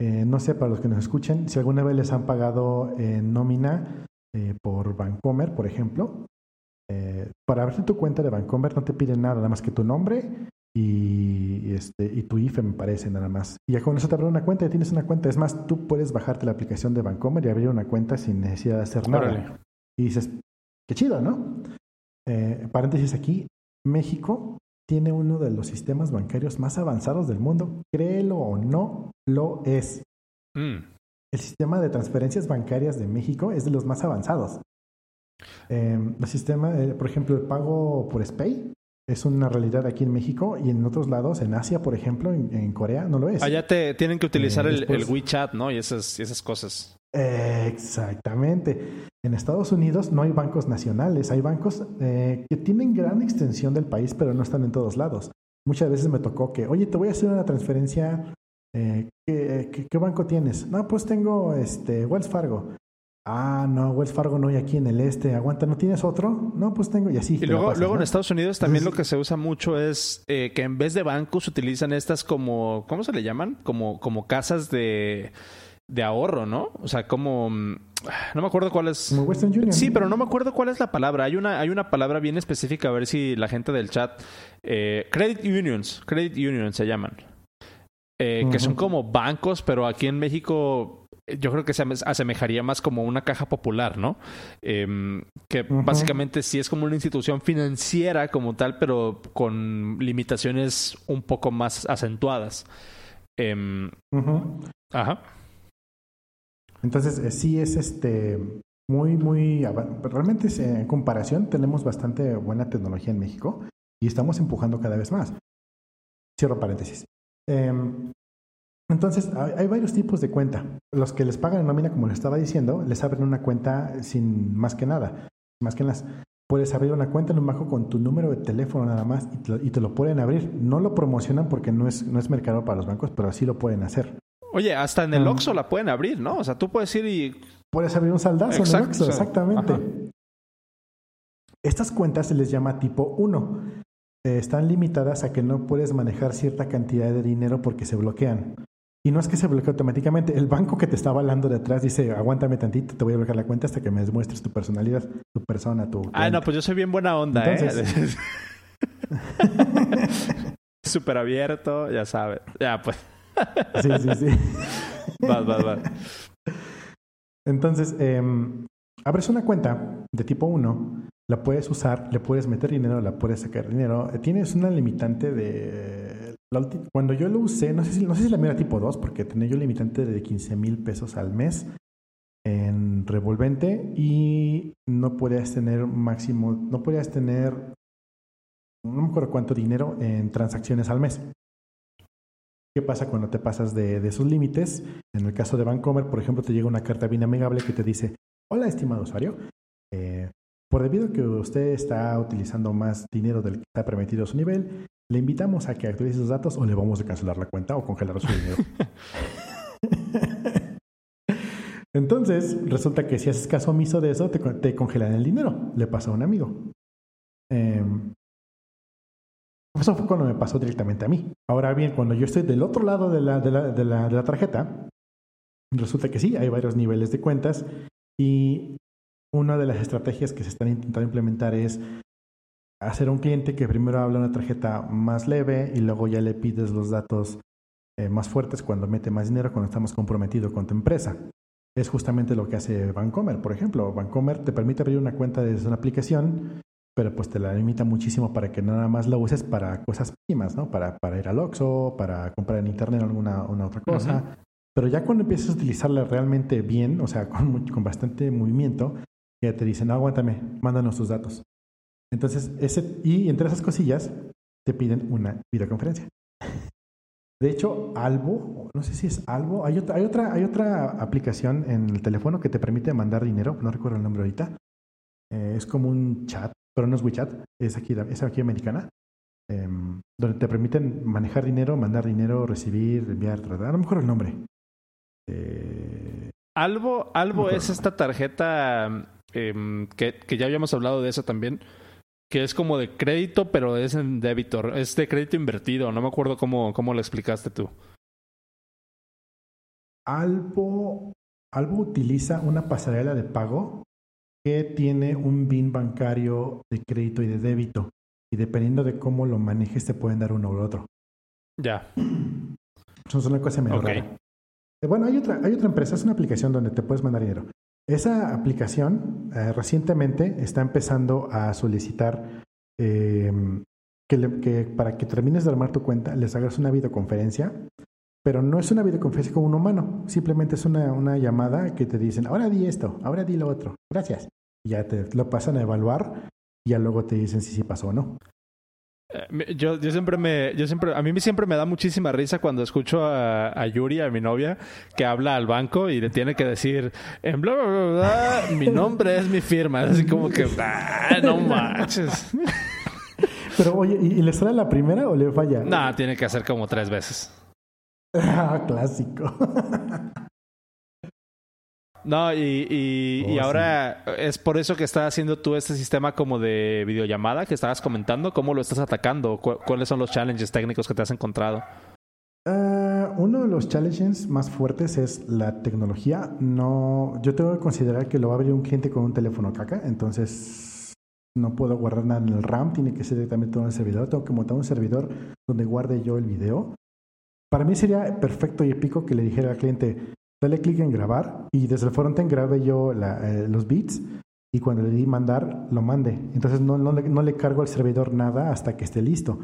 Eh, no sé, para los que nos escuchen, si alguna vez les han pagado en nómina eh, por Bancomer, por ejemplo, eh, para abrir tu cuenta de Bancomer no te piden nada, nada más que tu nombre y, este, y tu IFE me parece nada más. Y ya con eso te abre una cuenta, y tienes una cuenta. Es más, tú puedes bajarte la aplicación de Bancomer y abrir una cuenta sin necesidad de hacer nada. Y dices, qué chido, ¿no? Eh, paréntesis aquí, México tiene uno de los sistemas bancarios más avanzados del mundo. Créelo o no, lo es. Mm. El sistema de transferencias bancarias de México es de los más avanzados. Em, el sistema, eh, por ejemplo, el pago por SPAY es una realidad aquí en México y en otros lados, en Asia, por ejemplo, en, Corea, no lo es. Allá te tienen que utilizar el, el, WeChat, ¿no? Y esas, esas cosas. Exactamente. En Estados Unidos no hay bancos nacionales, hay bancos eh, que tienen gran extensión del país, pero no están en todos lados. Muchas veces me tocó que, oye, te voy a hacer una transferencia. Eh, ¿qué, qué, banco tienes? No, pues tengo este Wells Fargo. Ah, no, Wells Fargo no hay aquí en el este. Aguanta, ¿no tienes otro? No, pues tengo y así. Y luego, luego en Estados Unidos también lo que se usa mucho es eh, que en vez de bancos utilizan estas como, ¿cómo se le llaman? Como, como casas de, de ahorro, ¿no? O sea, como... Mm, no me acuerdo cuál es... Western Union. Sí, pero no me acuerdo cuál es la palabra. Hay una, hay una palabra bien específica, a ver si la gente del chat... Eh, credit unions. Credit unions se llaman. Eh, que son como bancos, pero aquí en México yo creo que se asemejaría más como una caja popular, ¿no? Em, que básicamente sí es como una institución financiera como tal, pero con limitaciones un poco más acentuadas. Em, ajá. Entonces, eh, sí es este muy, muy. Realmente, en comparación, tenemos bastante buena tecnología en México y estamos empujando cada vez más. Cierro paréntesis. Em, entonces, hay varios tipos de cuenta. Los que les pagan en nómina, como les estaba diciendo, les abren una cuenta sin más que nada. Más que las puedes abrir una cuenta en un banco con tu número de teléfono nada más y te, lo, pueden abrir. No lo promocionan porque no es, no es mercado para los bancos, pero así lo pueden hacer. Oye, hasta en el Oxxo la pueden abrir, ¿no? O sea, tú puedes ir y... Puedes abrir un saldazo en el Oxxo, exactamente. Estas cuentas se les llama tipo 1. Eh, están limitadas a que no puedes manejar cierta cantidad de dinero porque se bloquean. Y no es que se bloquee automáticamente. El banco que te está avalando de atrás dice, aguántame tantito, te voy a bloquear la cuenta hasta que me demuestres tu personalidad, tu persona, tu... Ah, no, pues yo soy bien buena onda, ¿eh? Súper abierto, ya sabes. Ya, pues. Sí, sí, sí. vas, vas, vas. Entonces, eh, abres una cuenta de tipo 1, la puedes usar, le puedes meter dinero, la puedes sacar dinero. Tienes una limitante de cuando yo lo usé, no sé si, no sé si la mía tipo 2, porque tenía yo limitante de 15 mil pesos al mes en revolvente y no podías tener máximo, no podías tener, no me acuerdo cuánto dinero en transacciones al mes. ¿Qué pasa cuando te pasas de, de esos límites? En el caso de Bancomer, por ejemplo, te llega una carta bien amigable que te dice, hola estimado usuario, eh, por debido a que usted está utilizando más dinero del que está permitido a su nivel, le invitamos a que actualice sus datos o le vamos a cancelar la cuenta o congelar su dinero. Entonces, resulta que si haces caso omiso de eso, te, congelan el dinero. Le pasó a un amigo. Em, eso fue cuando me pasó directamente a mí. Ahora bien, cuando yo estoy del otro lado de la, de la, de la, tarjeta, resulta que sí, hay varios niveles de cuentas y una de las estrategias que se están intentando implementar es hacer un cliente que primero habla una tarjeta más leve y luego ya le pides los datos eh, más fuertes cuando mete más dinero, cuando estamos comprometidos con tu empresa. Es justamente lo que hace Bancomer, por ejemplo. Bancomer te permite abrir una cuenta desde una aplicación, pero pues te la limita muchísimo para que nada más la uses para cosas primas, ¿no? Para, para ir al Oxxo, para comprar en internet alguna una otra cosa. Pero ya cuando empiezas a utilizarla realmente bien, o sea, con, con bastante movimiento, ya te dicen, no, aguántame, mándanos tus datos. Entonces, ese, y entre esas cosillas, te piden una videoconferencia. De hecho, Albo, no sé si es Albo, hay otra, hay otra, hay otra aplicación en el teléfono que te permite mandar dinero, no recuerdo el nombre ahorita. Eh, es como un chat, pero no es WeChat, es aquí, es aquí americana, em, donde te permiten manejar dinero, mandar dinero, recibir, enviar, tratar. A lo mejor el nombre. Eh, Albo, Albo es esta tarjeta em, que, que ya habíamos hablado de eso también que es como de crédito, pero es en débito, es de crédito invertido. No me acuerdo cómo, cómo lo explicaste tú. Albo, Albo utiliza una pasarela de pago que tiene un BIN bancario de crédito y de débito. Y dependiendo de cómo lo manejes, te pueden dar uno u otro. Ya. Son una cosa medio eh, Bueno, hay otra, hay otra empresa, es una aplicación donde te puedes mandar dinero. Esa aplicación eh, recientemente está empezando a solicitar em, que, que para que termines de armar tu cuenta les hagas una videoconferencia, pero no es una videoconferencia con un humano, simplemente es una, una llamada que te dicen, ahora di esto, ahora di lo otro, gracias. Y ya te lo pasan a evaluar y ya luego te dicen si sí pasó o no. Eh, yo, yo siempre me, yo siempre, a mí siempre me da muchísima risa cuando escucho a, Yuri, a mi novia, que habla al banco y le tiene que decir, en bla, bla, bla, mi nombre es mi firma. Así como que, ah, no manches. Pero oye, ¿y, le sale la primera o le falla? No, tiene que hacer como tres veces. Ah, clásico. No, y, y, oh, ahora es por eso que estás haciendo tú este sistema como de videollamada que estabas comentando. ¿Cómo lo estás atacando? ¿Cuáles son los challenges técnicos que te has encontrado? Uh, uno de los challenges más fuertes es la tecnología. No, yo tengo que considerar que lo va a abrir un cliente con un teléfono caca, entonces no puedo guardar nada en el RAM, tiene que ser directamente todo en el servidor. Tengo que montar un servidor donde guarde yo el video. Para mí sería perfecto y épico que le dijera al cliente, dale clic en grabar y desde el frontend grabe yo eh, los bits y cuando le di mandar, lo mande. Entonces no, no, le, no le cargo al servidor nada hasta que esté listo.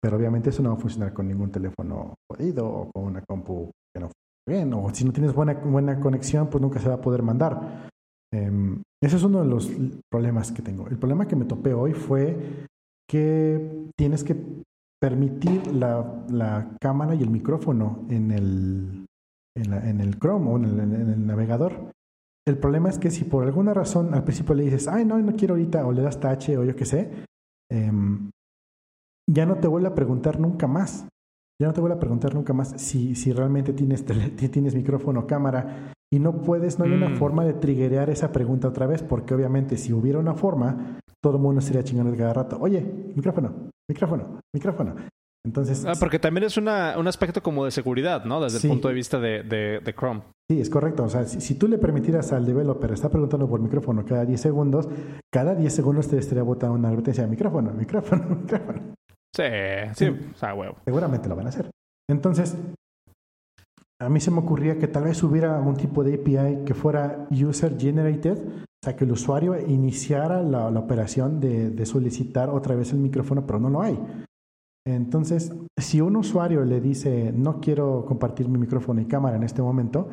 Pero obviamente eso no va a funcionar con ningún teléfono jodido o con una compu que no funciona bien. O si no tienes buena, buena conexión, pues nunca se va a poder mandar. Eh, ese es uno de los problemas que tengo. El problema que me topé hoy fue que tienes que permitir la, la cámara y el micrófono en el, en, el Chrome o en el, navegador. El problema es que si por alguna razón al principio le dices, ay, no, no quiero ahorita, o le das tache o yo qué sé, em, ya no te vuelve a preguntar nunca más. Ya no te vuelve a preguntar nunca más si, si realmente tienes, tienes micrófono o cámara y no puedes, no hay una mm. forma de triggerear esa pregunta otra vez, porque obviamente si hubiera una forma, todo el mundo sería chingando cada rato. Oye, micrófono, micrófono, micrófono. Entonces. Ah, porque también es una, un aspecto como de seguridad, ¿no? Desde el punto de vista de, de, Chrome. Sí, es correcto. O sea, si, tú le permitieras al developer estar preguntando por micrófono cada 10 segundos, cada 10 segundos te estaría botando una advertencia: micrófono, micrófono, micrófono. Sí, sí, o sea, huevo. Seguramente lo van a hacer. Entonces, a mí se me ocurría que tal vez hubiera un tipo de API que fuera user generated, o sea, que el usuario iniciara la, operación de, de solicitar otra vez el micrófono, pero no lo hay. Entonces, si un usuario le dice, no quiero compartir mi micrófono y cámara en este momento,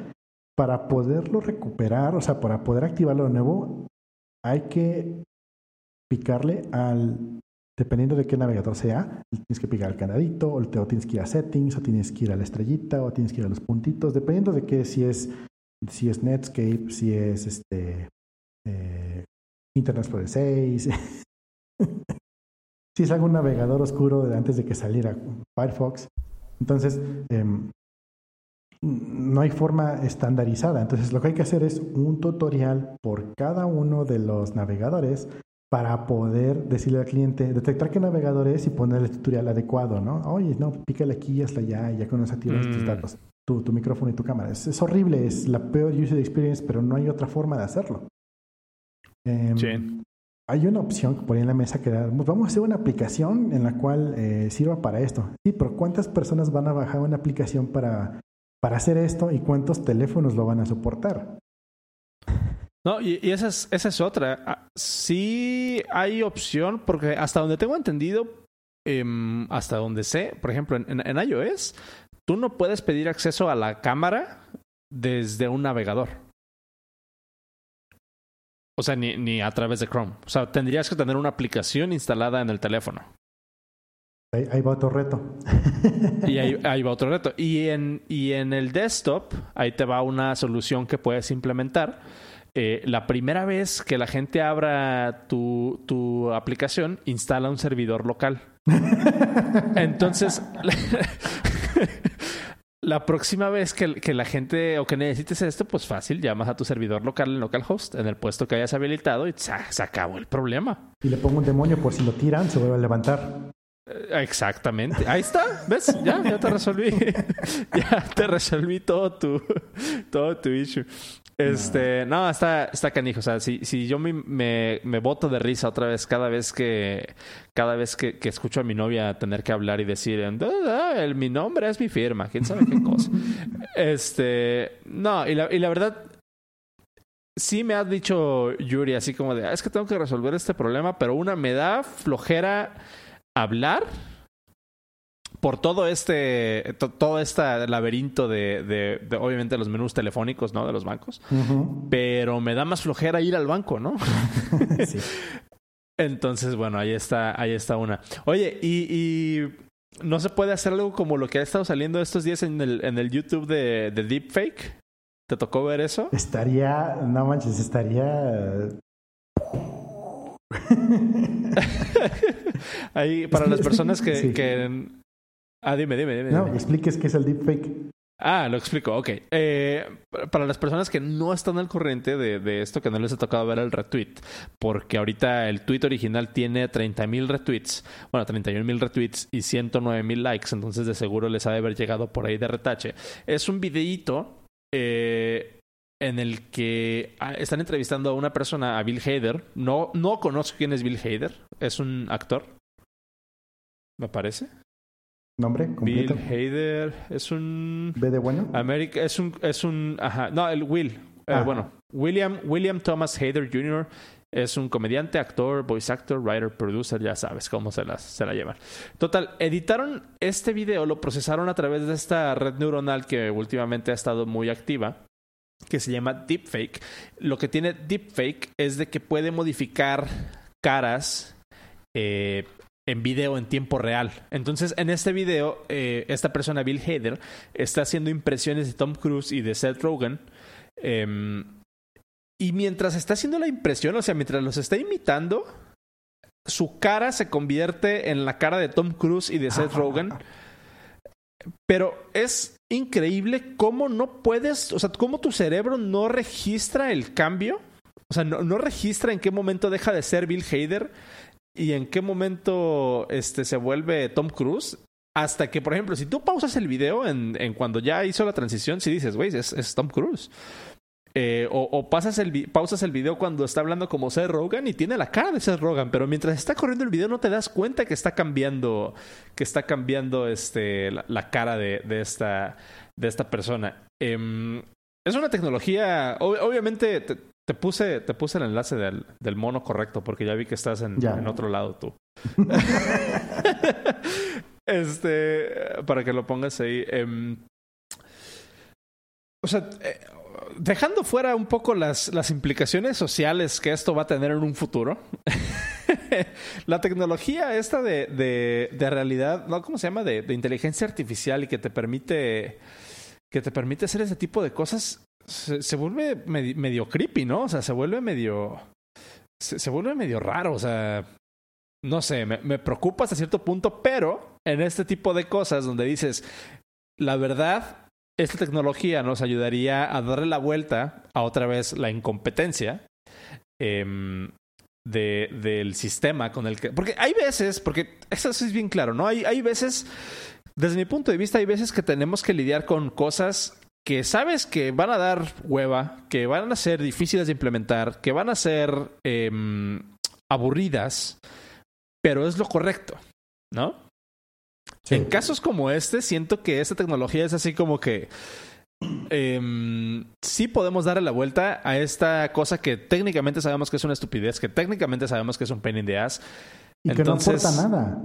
para poderlo recuperar, o sea, para poder activarlo de nuevo, hay que picarle al, dependiendo de qué navegador sea, tienes que picar al canadito, o tienes que ir a settings, o tienes que ir a la estrellita, o tienes que ir a los puntitos, dependiendo de qué, si es, si es Netscape, si es este eh, Internet Explorer 6, si es algún navegador oscuro de antes de que saliera Firefox. Entonces, em, no hay forma estandarizada. Entonces, lo que hay que hacer es un tutorial por cada uno de los navegadores para poder decirle al cliente, detectar qué navegador es y ponerle el tutorial adecuado, ¿no? Oye, no, pícale aquí hasta allá y ya con eso activas tus mm. datos, tu, tu, micrófono y tu cámara. Es, horrible, es la peor user experience, pero no hay otra forma de hacerlo. Em, sí hay una opción que ponía en la mesa que era, vamos a hacer una aplicación en la cual eh, sirva para esto. Sí, pero ¿cuántas personas van a bajar una aplicación para, para hacer esto y cuántos teléfonos lo van a soportar? No, y, esa, es, esa es otra. Ah, sí hay opción, porque hasta donde tengo entendido, em, hasta donde sé, por ejemplo, en, en iOS, tú no puedes pedir acceso a la cámara desde un navegador. O sea, ni, ni a través de Chrome. O sea, tendrías que tener una aplicación instalada en el teléfono. Ahí, va otro reto. y ahí, va otro reto. Y en, y en el desktop, ahí te va una solución que puedes implementar. Eh, la primera vez que la gente abra tu, tu aplicación, instala un servidor local. Entonces, la próxima vez que, que, la gente o que necesites esto, pues fácil, llamas a tu servidor local en localhost, en el puesto que hayas habilitado y se acabó el problema. Y le pongo un demonio por si lo tiran, se vuelve a levantar. Eh, exactamente. Ahí está. ¿Ves? Ya, ya te resolví. ya te resolví todo tu, todo tu issue. Este, no, está, está canijo. O sea, si, si yo me, me, me, boto de risa otra vez cada vez que, cada vez que, que, escucho a mi novia tener que hablar y decir, ah, el, mi nombre es mi firma, quién sabe qué cosa. este, no, y la, y la verdad, sí me ha dicho Yuri así como de, ah, es que tengo que resolver este problema, pero una me da flojera hablar por todo este todo este laberinto de, de, obviamente los menús telefónicos no de los bancos. Pero me da más flojera ir al banco no sí. entonces bueno ahí está ahí está una. Oye y, y, no se puede hacer algo como lo que ha estado saliendo estos días en el en el YouTube de, de Deepfake ¿Te tocó ver eso? Estaría, no manches, estaría Ahí, para las personas que, que, Ah, dime, dime, dime. No, expliques qué es el deepfake. Ah, lo explico, ok. Eh, para las personas que no están al corriente de, de, esto, que no les ha tocado ver el retweet, porque ahorita el tweet original tiene 30 mil retweets, bueno, 31 mil retweets y 109 mil likes, entonces de seguro les ha de haber llegado por ahí de retache. Es un videíto eh, en el que ah, están entrevistando a una persona, a Bill Hader. No, no conozco quién es Bill Hader. Es un actor. Me parece. ¿Nombre? Bill Hader es un. ¿B de bueno? América es un. Es un ajá. No, el Will. Eh, bueno, William, William Thomas Hader Jr. es un comediante, actor, voice actor, writer, producer, ya sabes cómo se, las, se la llevan. Total, editaron este video, lo procesaron a través de esta red neuronal que últimamente ha estado muy activa que se llama Deepfake. Lo que tiene Deepfake es de que puede modificar caras eh, en video en tiempo real. Entonces, en este video, eh, esta persona, Bill Hader, está haciendo impresiones de Tom Cruise y de Seth Rogen. Em, y mientras está haciendo la impresión, o sea, mientras los está imitando, su cara se convierte en la cara de Tom Cruise y de Seth Rogen. Pero es increíble cómo no puedes, o sea, cómo tu cerebro no registra el cambio. O sea, no, no registra en qué momento deja de ser Bill Hader y en qué momento este, se vuelve Tom Cruise. Hasta que, por ejemplo, si tú pausas el video en, cuando ya hizo la transición, si dices, güey, es, Tom Cruise. Eh, o, pasas el, pausas el video cuando está hablando como Seth Rogan y tiene la cara de Seth Rogan, pero mientras está corriendo el video no te das cuenta que está cambiando, que está cambiando este, la, cara de, esta, de esta persona. Em, es una tecnología, obviamente te, puse, te puse el enlace del, del, mono correcto porque ya vi que estás en, en otro lado tú. este, para que lo pongas ahí. Em, o sea, eh, dejando fuera un poco las, las implicaciones sociales que esto va a tener en un futuro, la tecnología esta de, de, de, realidad, ¿no? ¿Cómo se llama? De, de, inteligencia artificial y que te permite que te permite hacer ese tipo de cosas, se, vuelve medio, creepy, ¿no? O sea, se vuelve medio... Se, vuelve medio raro, o sea... No sé, me, preocupa hasta cierto punto, pero en este tipo de cosas donde dices, la verdad esta tecnología nos ayudaría a darle la vuelta a otra vez la incompetencia eh, de, del sistema con el que... Porque hay veces, porque eso es bien claro, ¿no? Hay, hay veces, desde mi punto de vista, hay veces que tenemos que lidiar con cosas que sabes que van a dar hueva, que van a ser difíciles de implementar, que van a ser eh, aburridas, pero es lo correcto, ¿no? En casos como este, siento que esta tecnología es así como que eh, sí podemos darle la vuelta a esta cosa que técnicamente sabemos que es una estupidez, que técnicamente sabemos que es un pain in the ass. Y que no aporta nada.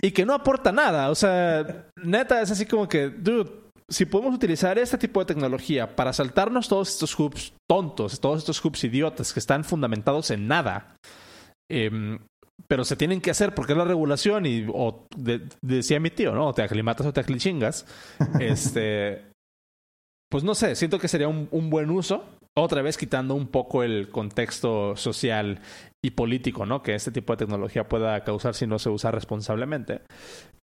Y que no aporta nada. O sea, neta, es así como que, dude, si podemos utilizar este tipo de tecnología para saltarnos todos estos hoops tontos, todos estos hoops idiotas que están fundamentados en nada, eh, pero se tienen que hacer porque es la regulación y o decía mi tío, ¿no? O te aclimatas o te aclichingas. este, pues no sé, siento que sería un, un, buen uso. Otra vez quitando un poco el contexto social y político, ¿no? Que este tipo de tecnología pueda causar si no se usa responsablemente.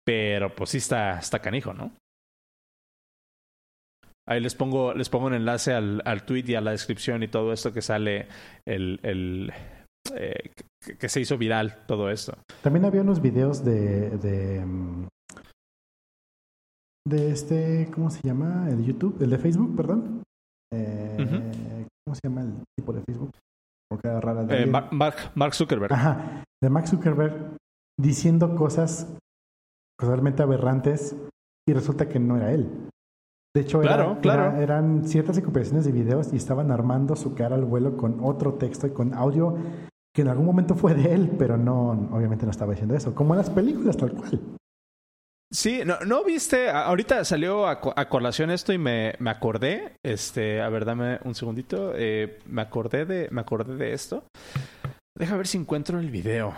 Pero pues sí está, está canijo, ¿no? Ahí les pongo, les pongo un enlace al, al tweet y a la descripción y todo esto que sale el, el, eh, que, se hizo viral todo esto. También había unos videos de, de, mm, de este, ¿cómo se llama? El de YouTube, el de Facebook, perdón. Eh, ¿Cómo se llama el tipo de Facebook? Rara eh, Mark, Zuckerberg. Ajá, de Mark Zuckerberg diciendo cosas totalmente aberrantes y resulta que no era él. De hecho, claro, claro. eran ciertas recuperaciones de videos y estaban armando su cara al vuelo con otro texto y con audio que en algún momento fue de él, pero no, obviamente no estaba diciendo eso, como en las películas tal cual. Sí, no, no viste, ahorita salió a, colación esto y me, me, acordé, este, a ver, dame un segundito, eh, me acordé de, me acordé de esto. Deja ver si encuentro el video.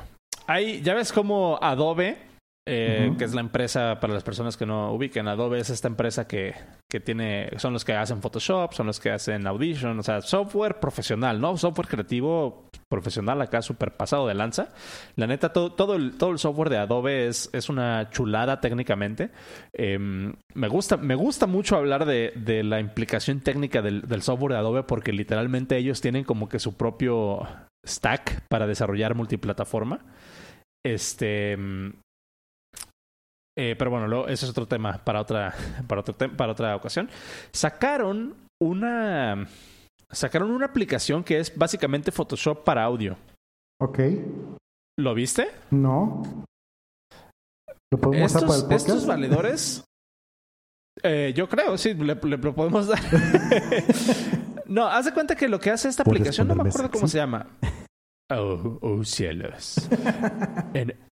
Ahí, ya ves cómo Adobe eh, que es la empresa, para las personas que no ubiquen, Adobe es esta empresa que, que tiene, son los que hacen Photoshop, son los que hacen Audition, o sea, software profesional, ¿no? Software creativo profesional acá súper pasado de lanza. La neta, todo, todo, el, todo el software de Adobe es, es una chulada técnicamente. Em, me, gusta, me gusta mucho hablar de, de la implicación técnica del, del software de Adobe porque literalmente ellos tienen como que su propio stack para desarrollar multiplataforma. Este, eh, pero bueno, lo, ese es otro tema para otra, para, otro para otra ocasión. Sacaron una. Sacaron una aplicación que es básicamente Photoshop para audio. Ok. ¿Lo viste? No. ¿Lo podemos estos, para el podcast? Estos valedores. Eh, yo creo, sí, le, lo podemos dar. no, haz de cuenta que lo que hace esta aplicación, no me acuerdo cómo se llama. Oh, oh cielos. en,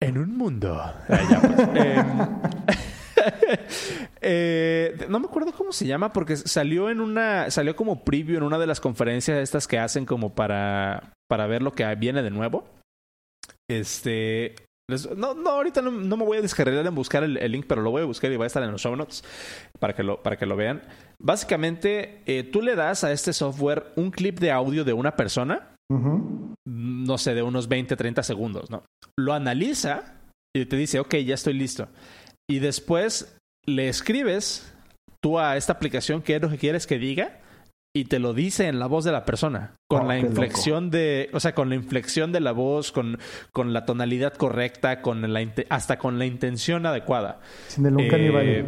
en un mundo. Ah, pues. em, eh, no me acuerdo cómo se llama porque salió en una salió como preview en una de las conferencias estas que hacen como para para ver lo que viene de nuevo. Este no, no, ahorita no, me voy a descargar en buscar el, link, pero lo voy a buscar y va a estar en los show notes para que lo, para que lo vean. Básicamente, eh, tú le das a este software un clip de audio de una persona no sé, de unos 20, 30 segundos, ¿no? Lo analiza y te dice, ok, ya estoy listo. Y después le escribes tú a esta aplicación qué es lo que quieres que diga y te lo dice en la voz de la persona, con oh, la inflexión de, o sea, con la inflexión de la voz, con, con la tonalidad correcta, con la hasta con la intención adecuada. Sin el eh,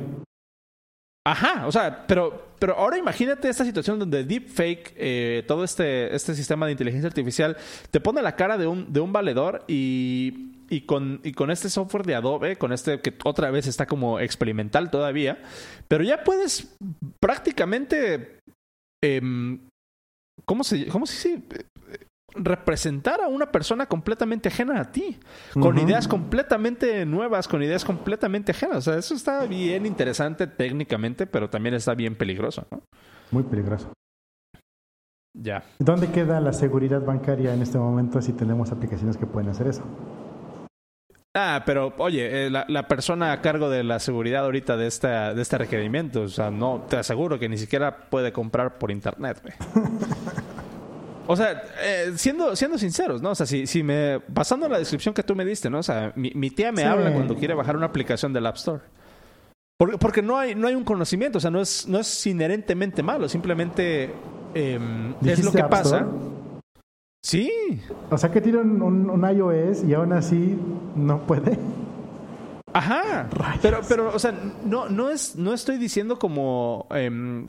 Ajá, o sea, pero, pero ahora imagínate esta situación donde deepfake, eh, todo este, este sistema de inteligencia artificial, te pone la cara de un, de un valedor y, y, con, y con este software de Adobe, con este que otra vez está como experimental todavía, pero ya puedes prácticamente... Eh, ¿Cómo se, cómo se representar a una persona completamente ajena a ti, con ideas completamente nuevas, con ideas completamente ajenas. O sea, eso está bien interesante técnicamente, pero también está bien peligroso, ¿no? Muy peligroso. Ya. ¿Dónde queda la seguridad bancaria en este momento si tenemos aplicaciones que pueden hacer eso? Ah, pero oye, eh, la, persona a cargo de la seguridad ahorita de, esta, de este requerimiento, o sea, no, te aseguro que ni siquiera puede comprar por internet, O sea, eh, siendo, siendo sinceros, ¿no? O sea, si, si me. Basando en la descripción que tú me diste, ¿no? O sea, mi, mi tía me habla cuando quiere bajar una aplicación del App Store. Porque, porque no, hay, no hay un conocimiento, o sea, no es, no es inherentemente malo, simplemente eh, es lo que pasa. Sí. O sea, que tiran un, un iOS y aún así no puede. Ajá. Pero, pero, o sea, no, no es, no estoy diciendo como, eh,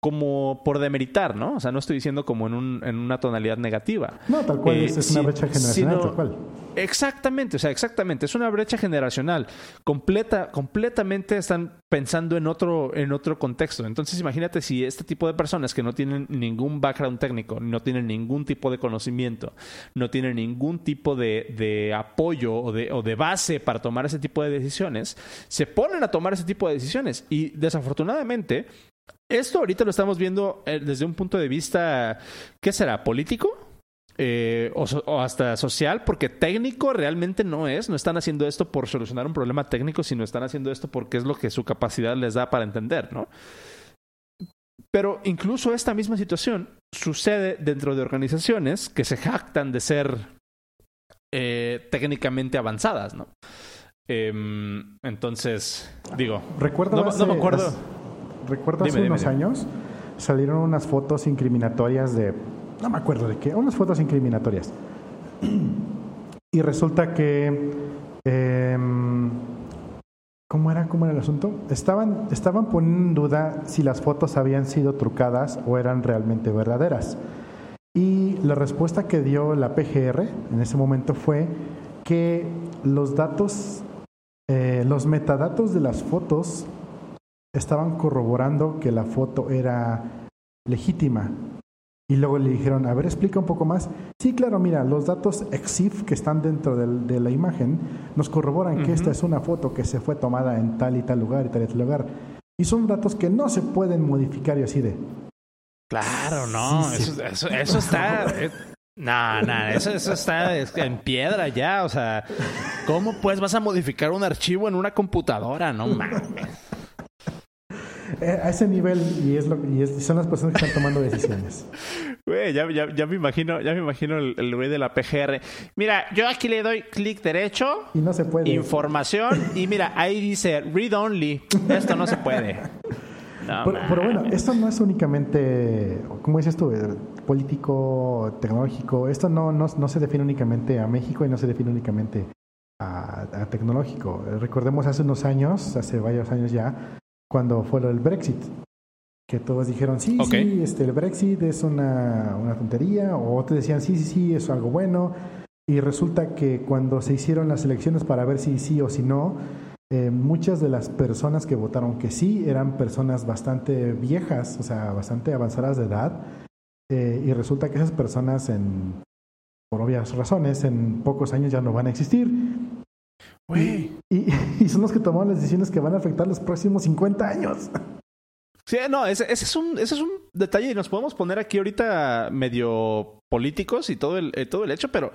como por demeritar, ¿no? O sea, no estoy diciendo como en, un, en una tonalidad negativa. No, tal cual, eh, es, una brecha generacional, tal cual. Exactamente, o sea, exactamente, es una brecha generacional. Completa, completamente están pensando en otro, en otro contexto. Entonces, imagínate si este tipo de personas que no tienen ningún background técnico, no tienen ningún tipo de conocimiento, no tienen ningún tipo de, de apoyo o de, o de base para tomar ese tipo de decisiones, se ponen a tomar ese tipo de decisiones. Y desafortunadamente, esto ahorita lo estamos viendo eh, desde un punto de vista, ¿qué será? ¿Político? Eh, o, hasta social, porque técnico realmente no es. No están haciendo esto por solucionar un problema técnico, sino están haciendo esto porque es lo que su capacidad les da para entender, ¿no? Pero incluso esta misma situación sucede dentro de organizaciones que se jactan de ser eh, técnicamente avanzadas, ¿no? Em, entonces, digo, Recuerdo no, me acuerdo. Recuerdo hace unos años salieron unas fotos incriminatorias de, no me acuerdo de qué, unas fotos incriminatorias. Y resulta que, em, ¿cómo era? ¿Cómo era el asunto? Estaban, estaban poniendo en duda si las fotos habían sido trucadas o eran realmente verdaderas. Y la respuesta que dio la PGR en ese momento fue que los datos, eh, los metadatos de las fotos estaban corroborando que la foto era legítima Y luego le dijeron, a ver, explica un poco más. Sí, claro, mira, los datos EXIF que están dentro del, de la imagen nos corroboran que esta es una foto que se fue tomada en tal y tal lugar y tal y tal lugar. Y son datos que no se pueden modificar y así de... Claro, no, eso, eso, eso, está... Eh, no, no, eso, eso está en piedra ya. O sea, ¿cómo pues vas a modificar un archivo en una computadora? No mames. Eh, a ese nivel y es lo y, son las personas que están tomando decisiones. Güey, ya, ya, ya, me imagino, ya me imagino el, güey de la PGR. Mira, yo aquí le doy clic derecho. Y no se puede. Información. Y mira, ahí dice read only. Esto no se puede. pero, bueno, esto no es únicamente, como dices tú, eh, político, tecnológico. Esto no, no, no se define únicamente a México y no se define únicamente a, a, tecnológico. Recordemos hace unos años, hace varios años ya, cuando fue lo del Brexit. Que todos dijeron, sí, sí, este, el Brexit es una, una tontería, o otros decían, sí, sí, sí, es algo bueno. Y resulta que cuando se hicieron las elecciones para ver si sí o si no, eh, muchas de las personas que votaron que sí eran personas bastante viejas, o sea, bastante avanzadas de edad, eh, y resulta que esas personas, en, por obvias razones, en pocos años ya no van a existir. Y, son los que tomaron las decisiones que van a afectar los próximos 50 años. Sí, no, ese, es un, ese es un detalle y nos podemos poner aquí ahorita medio políticos y todo el, eh, todo el hecho, pero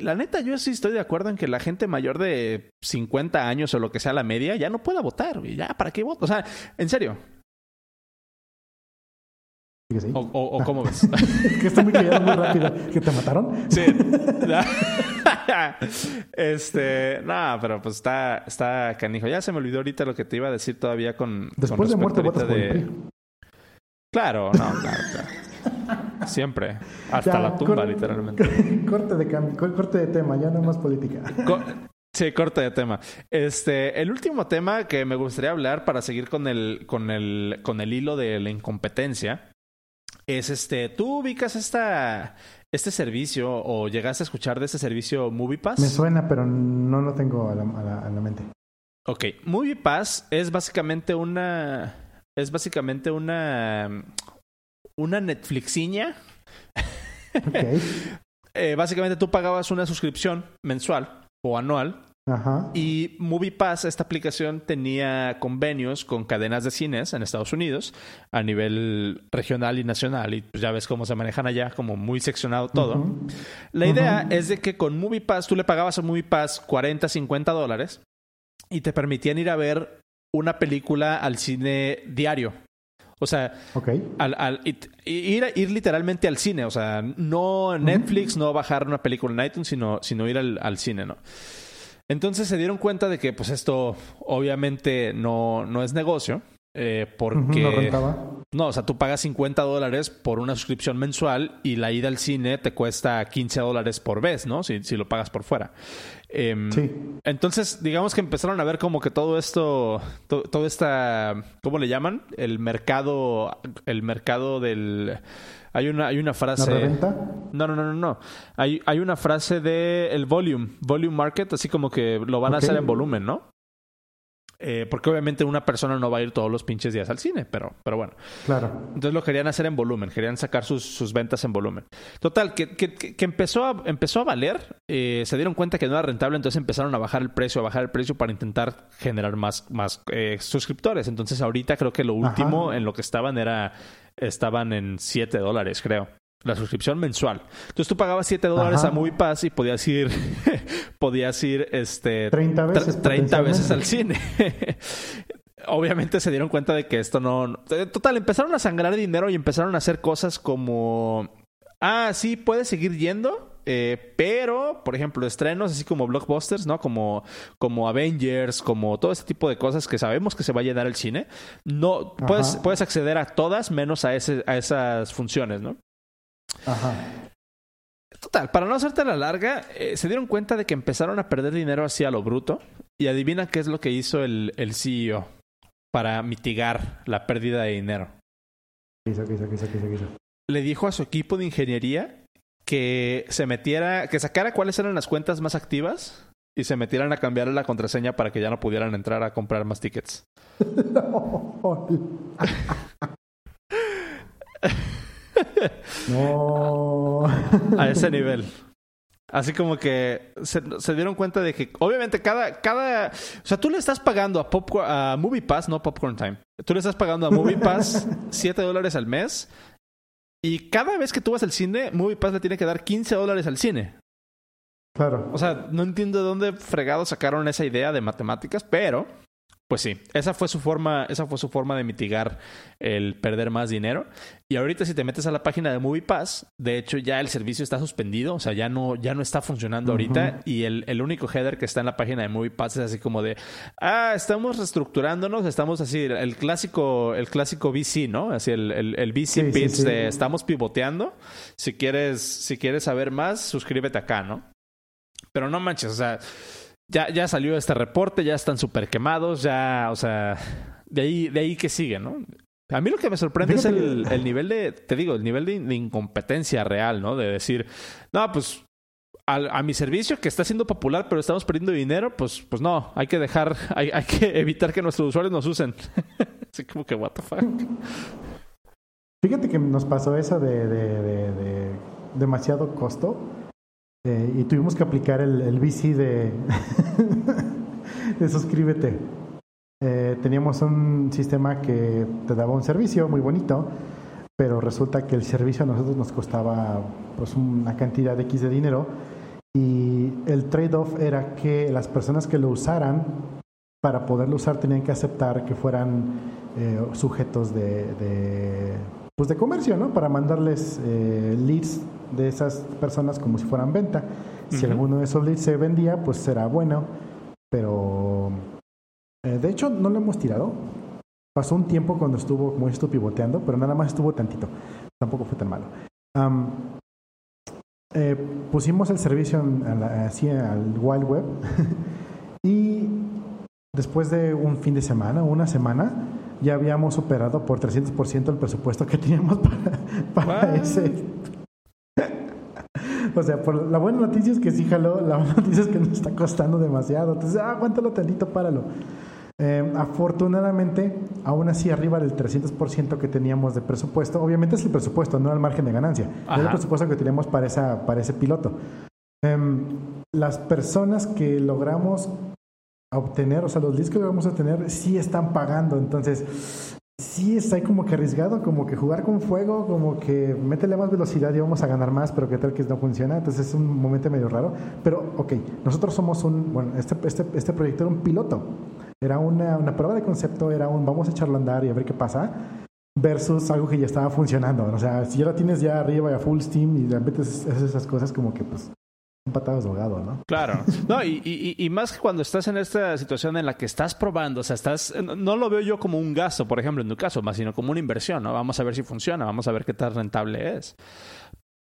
la neta yo sí estoy de acuerdo en que la gente mayor de 50 años o lo que sea la media ya no pueda votar, ya, ¿para qué voto? O sea, en serio. O, o, cómo ves? es que estoy muy callado muy rápido. ¿Que te mataron? Sí. este, no, pero pues está, está canijo. Ya se me olvidó ahorita lo que te iba a decir todavía con. Después de muerte votas de... Claro, no, claro, claro. Siempre. Hasta la tumba, literalmente. Corte de, corte de tema, ya no más política. Sí, corte de tema. Este, el último tema que me gustaría hablar para seguir con el, con el, con el hilo de la incompetencia es este, ¿tú ubicas esta, este servicio o llegaste a escuchar de este servicio MoviePass? Me suena, pero no lo tengo a la, a la, mente. Ok, MoviePass es básicamente una, es básicamente una, una Netflixiña. Okay. eh, básicamente tú pagabas una suscripción mensual o anual Ajá. Y MoviePass, esta aplicación, tenía convenios con cadenas de cines en Estados Unidos a nivel regional y nacional. Y pues ya ves cómo se manejan allá, como muy seccionado todo. La idea es de que con MoviePass tú le pagabas a MoviePass 40, 50 dólares y te permitían ir a ver una película al cine diario. O sea, al, al, ir, ir literalmente al cine. O sea, no Netflix, no bajar una película en iTunes, sino, sino ir al, al cine, ¿no? Entonces se dieron cuenta de que pues esto obviamente no, no es negocio. Eh, porque no rentaba. No, o sea, tú pagas 50 dólares por una suscripción mensual y la ida al cine te cuesta 15 dólares por vez, ¿no? Si, si lo pagas por fuera. Em, sí. Entonces, digamos que empezaron a ver como que todo esto, todo esta, ¿cómo le llaman? El mercado, el mercado del hay una, hay una frase. ¿La reventa? No, no, no, no, no. Hay, hay una frase de el volume, volume market, así como que lo van a hacer en volumen, ¿no? Eh, porque obviamente una persona no va a ir todos los pinches días al cine, pero, pero bueno. Claro. Entonces lo querían hacer en volumen, querían sacar sus, sus ventas en volumen. Total, que, que, que empezó, a, empezó a valer, eh, se dieron cuenta que no era rentable, entonces empezaron a bajar el precio, a bajar el precio para intentar generar más, más eh, suscriptores. Entonces ahorita creo que lo último en lo que estaban era estaban en 7 dólares, creo. La suscripción mensual. Entonces tú pagabas 7 dólares a MoviePass y podías ir, podías ir este, 30 veces, 30 veces al cine. Obviamente se dieron cuenta de que esto no... Total, empezaron a sangrar dinero y empezaron a hacer cosas como... Ah, sí, puedes seguir yendo, eh, pero, por ejemplo, estrenos así como blockbusters, ¿no? Como, como Avengers, como todo este tipo de cosas que sabemos que se va a llenar el cine. No, puedes, puedes acceder a todas menos a, ese, a esas funciones, ¿no? Ajá. Total, para no hacerte la larga, eh, se dieron cuenta de que empezaron a perder dinero así a lo bruto. Y adivina qué es lo que hizo el, el CEO para mitigar la pérdida de dinero. ¿Qué hizo, hizo, hizo? Le dijo a su equipo de ingeniería que se metiera, que sacara cuáles eran las cuentas más activas y se metieran a cambiar la contraseña para que ya no pudieran entrar a comprar más tickets. no. A ese nivel. Así como que se, dieron cuenta de que, obviamente, cada, cada. O sea, tú le estás pagando a, Popcorn, a Movie Pass, no Popcorn Time. Tú le estás pagando a Movie Pass 7 dólares al mes. Y cada vez que tú vas al cine, Movie Pass le tiene que dar 15 dólares al cine. Claro. O sea, no entiendo de dónde fregados sacaron esa idea de matemáticas, pero pues sí, esa fue su forma, esa fue su forma de mitigar el perder más dinero. Y ahorita si te metes a la página de MoviePass, de hecho ya el servicio está suspendido, o sea, ya no, ya no está funcionando ahorita. Y el, el, único header que está en la página de MoviePass es así como de ah, estamos reestructurándonos, estamos así, el clásico, el clásico VC, ¿no? Así el, el, VC pitch de estamos pivoteando. Si quieres, si quieres saber más, suscríbete acá, ¿no? Pero no manches, o sea ya, ya salió este reporte, ya están súper quemados, ya, o sea, de ahí, de ahí que sigue, ¿no? A mí lo que me sorprende es el, el, nivel de, te digo, el nivel de, incompetencia real, ¿no? De decir, no, pues a, mi servicio que está siendo popular, pero estamos perdiendo dinero, pues, pues no, hay que dejar, hay, hay que evitar que nuestros usuarios nos usen. Así como que, what the fuck. Fíjate que nos pasó eso de, de, de demasiado costo eh, y tuvimos que aplicar el, el VC de, suscríbete. Eh, teníamos un sistema que te daba un servicio muy bonito, pero resulta que el servicio a nosotros nos costaba pues una cantidad X de dinero y el trade-off era que las personas que lo usaran, para poderlo usar tenían que aceptar que fueran eh, sujetos de, pues de comercio, ¿no? Para mandarles leads de esas personas como si fueran venta. Si alguno de esos leads se vendía, pues será bueno. Pero eh, de hecho no lo hemos tirado. Pasó un tiempo cuando estuvo, como esto, pivoteando, pero nada más estuvo tantito. Tampoco fue tan malo. Eh, pusimos el servicio así al Wild Web y después de un fin de semana, una semana, ya habíamos operado por 300% el presupuesto que teníamos para, para ese o sea, por, la buena noticia es que sí jaló, la buena noticia es que nos está costando demasiado. Entonces, ah, aguántalo tantito, páralo. Eh, afortunadamente, aún así, arriba del 300% que teníamos de presupuesto, obviamente es el presupuesto, no el margen de ganancia, es el presupuesto que teníamos para, esa, para ese piloto. Em, las personas que logramos obtener, o sea, los leads que logramos obtener, sí están pagando. Entonces, sí está como que arriesgado, como que jugar con fuego, como que métele más velocidad y vamos a ganar más, pero que tal que no funciona. Entonces es un momento medio raro. Pero, ok, nosotros somos un, bueno, este, este, este proyecto era un piloto. Era una, una prueba de concepto, era un vamos a echarlo a andar y a ver qué pasa versus algo que ya estaba funcionando. O sea, si ya lo tienes ya arriba y a full steam y de repente haces esas cosas como que pues un patado ahogado, ¿no? Claro. No, y, y, y, más que cuando estás en esta situación en la que estás probando, o sea, estás, no lo veo yo como un gasto, por ejemplo, en tu caso, más sino como una inversión, ¿no? Vamos a ver si funciona, vamos a ver qué tan rentable es.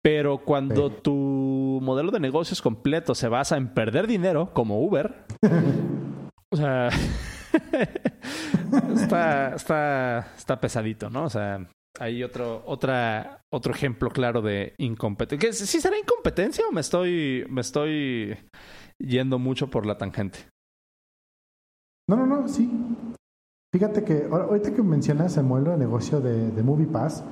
Pero cuando tu modelo de negocios completo se basa en perder dinero, como Uber, o sea, está, está, está pesadito, ¿no? O sea, hay otro, otra, otro ejemplo claro de incompetencia. ¿Sí será incompetencia o me estoy, me estoy yendo mucho por la tangente? No, no, no, sí. Fíjate que ahorita que mencionas el modelo de negocio de, de MoviePass,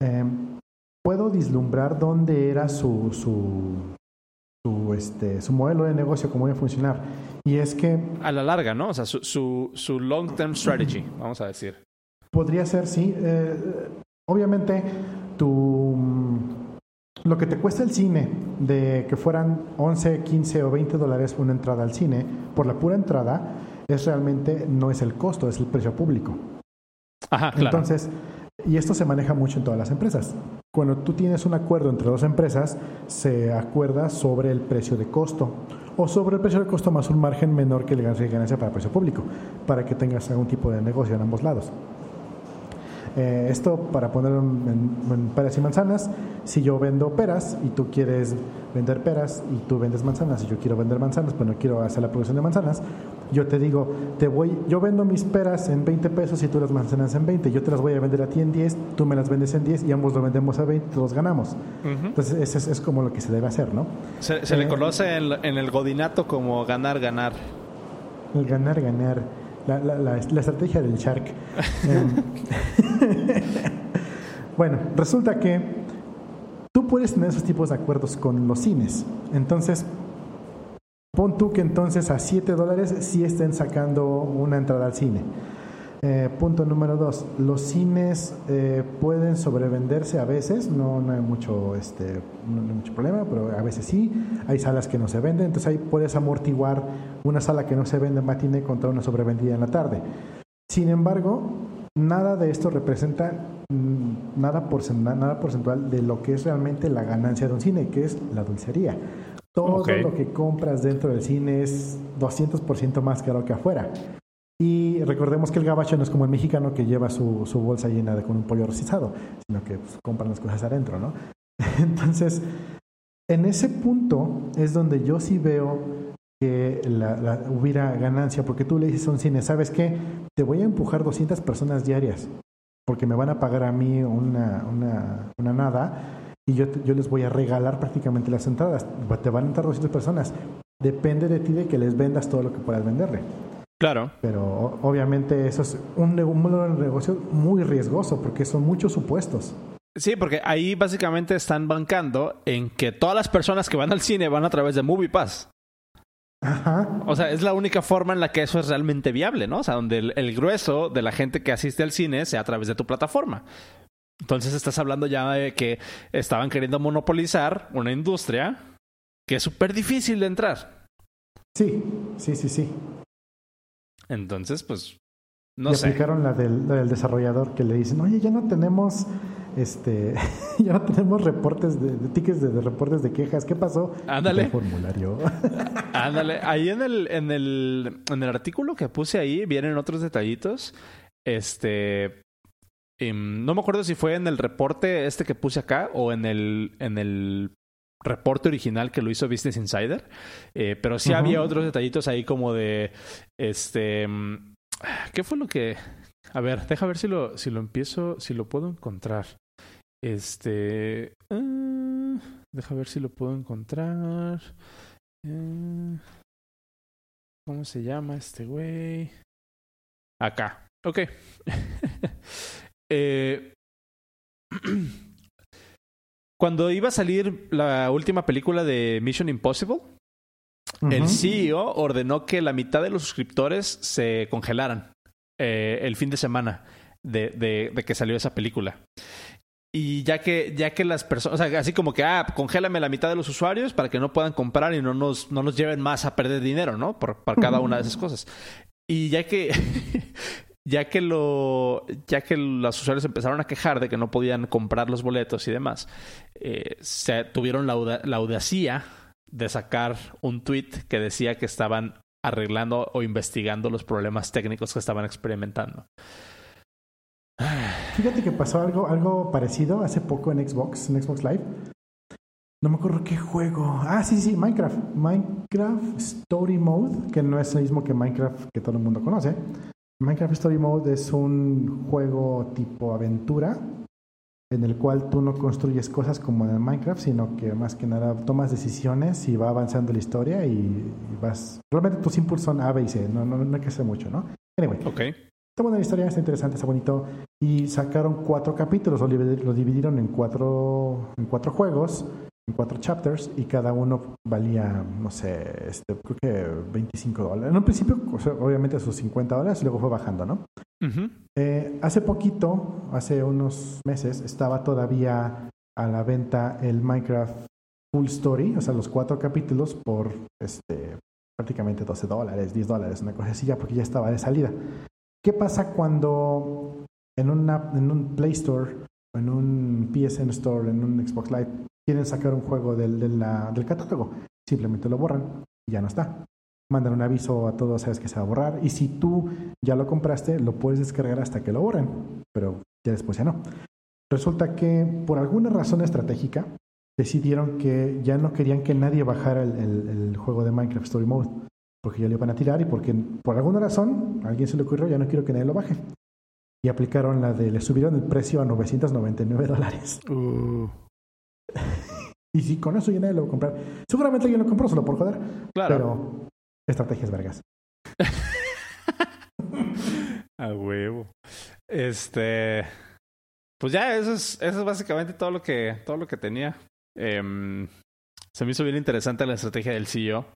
em, puedo vislumbrar dónde era su, su, su, este, su modelo de negocio, cómo iba a funcionar. Y es que... A la larga, ¿no? O sea, su, su, su long-term strategy, vamos a decir. Podría ser, sí. Eh, obviamente, tu, mm, lo que te cuesta el cine, de que fueran 11, 15 o 20 dólares una entrada al cine, por la pura entrada, es realmente no es el costo, es el precio público. Ajá, claro. Entonces, y esto se maneja mucho en todas las empresas. Cuando tú tienes un acuerdo entre dos empresas, se acuerda sobre el precio de costo o sobre el precio de costo más un margen menor que el ganancia para el precio público, para que tengas algún tipo de negocio en ambos lados. Eh, esto para ponerlo en, peras y manzanas, si yo vendo peras y tú quieres vender peras y tú vendes manzanas y yo quiero vender manzanas, pero no quiero hacer la producción de manzanas, yo te digo, te voy, yo vendo mis peras en 20 pesos y tú las manzanas en 20, yo te las voy a vender a ti en 10, tú me las vendes en 10 y ambos lo vendemos a 20, todos ganamos. Entonces, eso es, como lo que se debe hacer, ¿no? Se, le eh, conoce en el godinato como ganar, ganar. El ganar, ganar la, la, la, estrategia del Shark. Em, bueno, resulta que puedes tener esos tipos de acuerdos con los cines. Entonces, pon tú que entonces a 7 dólares sí estén sacando una entrada al cine. Eh, punto número dos, los cines eh, pueden sobrevenderse a veces, no, no, hay mucho, este, no, hay mucho problema, pero a veces sí, hay salas que no se venden, entonces ahí puedes amortiguar una sala que no se vende en matiné contra una sobrevendida en la tarde. Sin embargo, nada de esto representa mm, nada, nada porcentual de lo que es realmente la ganancia de un cine, que es la dulcería. Todo lo que compras dentro del cine es 200% más caro que afuera. Y recordemos que el gabacho no es como el mexicano que lleva su, bolsa llena de, con un pollo rostizado, sino que pues, compran las cosas adentro, ¿no? Entonces, en ese punto es donde yo sí veo que la, hubiera ganancia, porque tú le dices a un cine, ¿sabes qué? Te voy a empujar 200 personas diarias, porque me van a pagar a mí una, una, una nada, y yo, yo les voy a regalar prácticamente las entradas. Te van a entrar 200 personas. Depende de ti de que les vendas todo lo que puedas venderle. Claro. Pero obviamente eso es un, un negocio muy riesgoso porque son muchos supuestos. Sí, porque ahí básicamente están bancando en que todas las personas que van al cine van a través de MoviePass. Ajá. O sea, es la única forma en la que eso es realmente viable, ¿no? O sea, donde el, grueso de la gente que asiste al cine sea a través de tu plataforma. Entonces estás hablando ya de que estaban queriendo monopolizar una industria que es súper difícil de entrar. Sí, sí, sí, sí. Entonces, pues, no y aplicaron la del, desarrollador que le dicen, oye, ya no tenemos este ya no tenemos reportes de, tickets de, reportes de quejas. ¿Qué pasó? Ándale. formulario. Ándale. Ahí en el, en el, en el artículo que puse ahí vienen otros detallitos. Este. Em, no me acuerdo si fue en el reporte este que puse acá o en el, en el reporte original que lo hizo Business Insider. Eh, pero sí había otros detallitos ahí como de. Este. Mm, ¿Qué fue lo que.? A ver, deja ver si lo, si lo empiezo, si lo puedo encontrar. Este. Uh, deja ver si lo puedo encontrar. Uh, ¿Cómo se llama este güey? Acá. Ok. eh, Cuando iba a salir la última película de Mission Impossible, el CEO ordenó que la mitad de los suscriptores se congelaran eh, el fin de semana de, de, que salió esa película. Y ya que, ya que las personas, o sea, así como que, ah, congélame la mitad de los usuarios para que no puedan comprar y no nos, no nos lleven más a perder dinero, ¿no? Por, por cada una de esas cosas. Y ya que ya que lo ya que los usuarios empezaron a quejar de que no podían comprar los boletos y demás eh, se tuvieron la, audacia de sacar un tweet que decía que estaban arreglando o investigando los problemas técnicos que estaban experimentando fíjate que pasó algo algo parecido hace poco en Xbox en Xbox Live no me acuerdo qué juego. Ah, sí, sí, Minecraft. Minecraft Story Mode, que no es el mismo que Minecraft que todo el mundo conoce. Minecraft Story Mode es un juego tipo aventura en el cual tú no construyes cosas como en Minecraft, sino que más que nada tomas decisiones y va avanzando la historia y, vas... Realmente tus impulsos son A, B y C, no, no, no hay que hacer mucho, ¿no? Anyway. Ok. Está buena la historia, está interesante, está bonito. Y sacaron cuatro capítulos, lo, lo dividieron en cuatro, en cuatro juegos en cuatro chapters y cada uno valía, no sé, este, creo que 25 dólares. En un principio, obviamente, sus 50 dólares y luego fue bajando, ¿no? Eh, hace poquito, hace unos meses, estaba todavía a la venta el Minecraft Full Story, o sea, los cuatro capítulos por este, prácticamente 12 dólares, 10 dólares, una cosa así, ya porque ya estaba de salida. ¿Qué pasa cuando en, una, en un Play Store, en un PSN Store, en un Xbox Live, quieren sacar un juego del, del catálogo, simplemente lo borran y ya no está. Mandan un aviso a todos, sabes que se va a borrar. Y si tú ya lo compraste, lo puedes descargar hasta que lo borren, pero ya después ya no. Resulta que por alguna razón estratégica decidieron que ya no querían que nadie bajara el, juego de Minecraft Story Mode, porque ya lo iban a tirar y porque por alguna razón alguien se le ocurrió, ya no quiero que nadie lo baje. Y aplicaron la de, le subieron el precio a 999 dólares. Uh. y si con eso ya nadie lo va a comprar. Seguramente alguien lo compró solo por joder. Claro. Pero estrategias vergas. a huevo. Este. Pues ya, eso es, eso es básicamente todo lo que, todo lo que tenía Em, se me hizo bien interesante la estrategia del CEO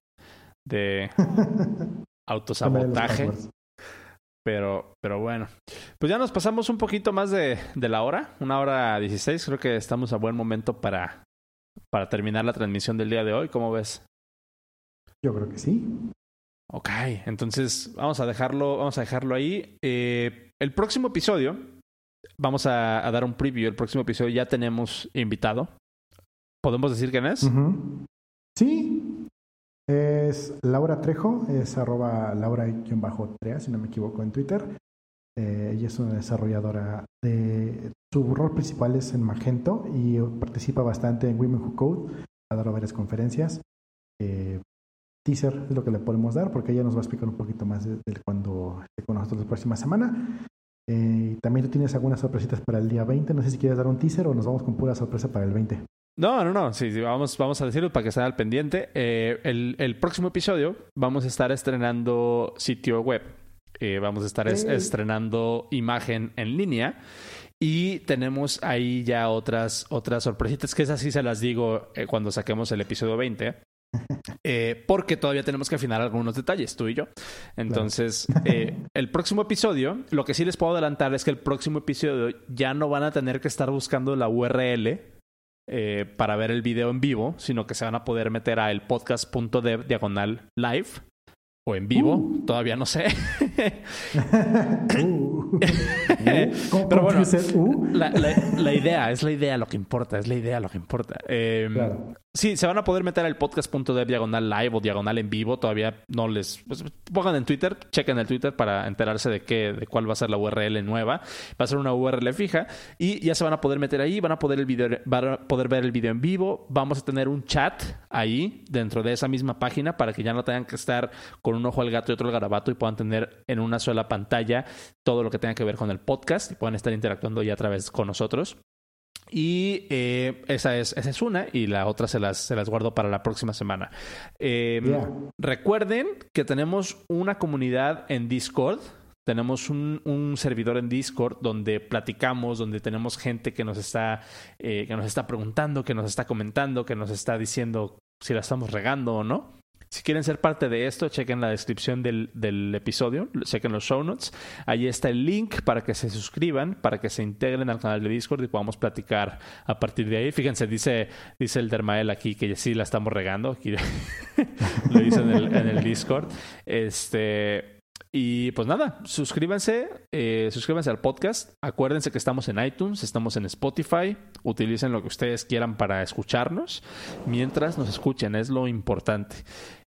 de autosabotaje. Pero, pero bueno. Pues ya nos pasamos un poquito más de, de la hora, una hora dieciséis. Creo que estamos a buen momento para, para terminar la transmisión del día de hoy. ¿Cómo ves? Yo creo que sí. Ok, entonces vamos a dejarlo, vamos a dejarlo ahí. Eh, el próximo episodio, vamos a, dar un preview. El próximo episodio ya tenemos invitado. ¿Podemos decir quién es? Sí, es Laura Trejo, es arroba laura-trea, si no me equivoco, en Twitter. Eh, ella es una desarrolladora de... Su rol principal es en Magento y participa bastante en Women Who Code. Ha dado varias conferencias. Eh, teaser es lo que le podemos dar porque ella nos va a explicar un poquito más de, cuando esté con nosotros la próxima semana. Eh, también tú tienes algunas sorpresitas para el día 20. No sé si quieres dar un teaser o nos vamos con pura sorpresa para el 20. No, no, no. Sí, vamos, vamos a decirlo para que estén al pendiente. Eh, el, próximo episodio vamos a estar estrenando sitio web. Eh, vamos a estar estrenando imagen en línea. Y tenemos ahí ya otras, otras sorpresitas, que esas sí se las digo cuando saquemos el episodio 20. Eh, porque todavía tenemos que afinar algunos detalles, tú y yo. Entonces, eh, el próximo episodio, lo que sí les puedo adelantar es que el próximo episodio ya no van a tener que estar buscando la URL eh, para ver el video en vivo, sino que se van a poder meter a el podcast.dev diagonal live o en vivo, uh. todavía no sé. uh. Pero bueno, uh? la, la, idea, es la idea lo que importa, es la idea lo que importa. Eh, Sí, se van a poder meter al podcast.dev diagonal live o diagonal en vivo. Todavía no les. Pues, pongan en Twitter, chequen el Twitter para enterarse de qué, de cuál va a ser la URL nueva. Va a ser una URL fija y ya se van a poder meter ahí, van a poder, el video, van a poder ver el video en vivo. Vamos a tener un chat ahí dentro de esa misma página para que ya no tengan que estar con un ojo al gato y otro al garabato y puedan tener en una sola pantalla todo lo que tenga que ver con el podcast y puedan estar interactuando ya a través con nosotros. Y eh, esa, es, esa es una y la otra se las, se las guardo para la próxima semana. Em, recuerden que tenemos una comunidad en Discord. Tenemos un, un, servidor en Discord donde platicamos, donde tenemos gente que nos está, eh, que nos está preguntando, que nos está comentando, que nos está diciendo si la estamos regando o no. Si quieren ser parte de esto, chequen la descripción del, del, episodio, chequen los show notes. Ahí está el link para que se suscriban, para que se integren al canal de Discord y podamos platicar a partir de ahí. Fíjense, dice, dice el Dermael aquí que sí la estamos regando. Aquí lo dice en el, en el Discord. Este. Y pues nada, suscríbanse, eh, suscríbanse al podcast. Acuérdense que estamos en iTunes, estamos en Spotify. Utilicen lo que ustedes quieran para escucharnos mientras nos escuchen, es lo importante.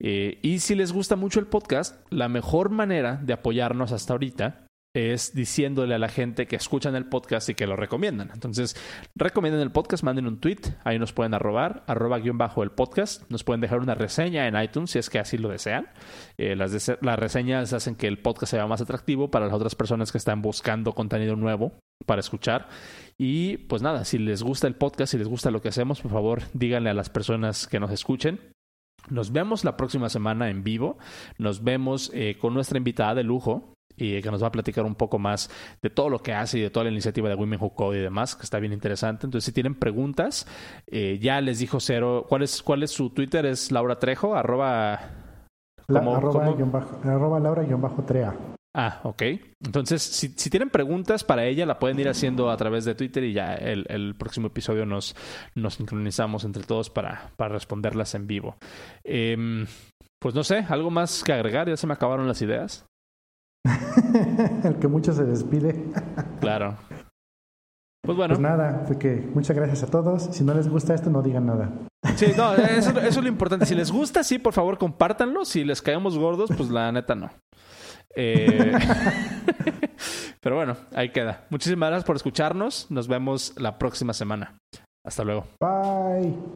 Eh, y si les gusta mucho el podcast, la mejor manera de apoyarnos hasta ahorita es diciéndole a la gente que escuchan el podcast y que lo recomiendan. Entonces, recomienden el podcast, manden un tweet, ahí nos pueden arrobar, arroba guion bajo el podcast, nos pueden dejar una reseña en iTunes si es que así lo desean. Eh, las, las reseñas hacen que el podcast sea más atractivo para las otras personas que están buscando contenido nuevo para escuchar. Y pues nada, si les gusta el podcast, si les gusta lo que hacemos, por favor, díganle a las personas que nos escuchen. Nos vemos la próxima semana en vivo. Nos vemos eh, con nuestra invitada de lujo, y que nos va a platicar un poco más de todo lo que hace y de toda la iniciativa de Women Who Code y demás, que está bien interesante. Entonces, si tienen preguntas, eh, ya les dijo Cero, ¿cuál es, cuál es su Twitter? ¿Es Laura Trejo? Arroba... arroba, Laura-trea. Ah, ok. Entonces, si, si, tienen preguntas para ella, la pueden ir haciendo a través de Twitter y ya el, el próximo episodio nos, nos sincronizamos entre todos para, para responderlas en vivo. Em, pues no sé, ¿algo más que agregar? Ya se me acabaron las ideas. el que mucho se despide. claro. Pues bueno. Pues nada, que muchas gracias a todos. Si no les gusta esto, no digan nada. Sí, no, eso, es lo importante. Si les gusta, sí, por favor, compártanlo. Si les caemos gordos, pues la neta no. Eh, pero bueno, ahí queda. Muchísimas gracias por escucharnos. Nos vemos la próxima semana. Hasta luego. Bye.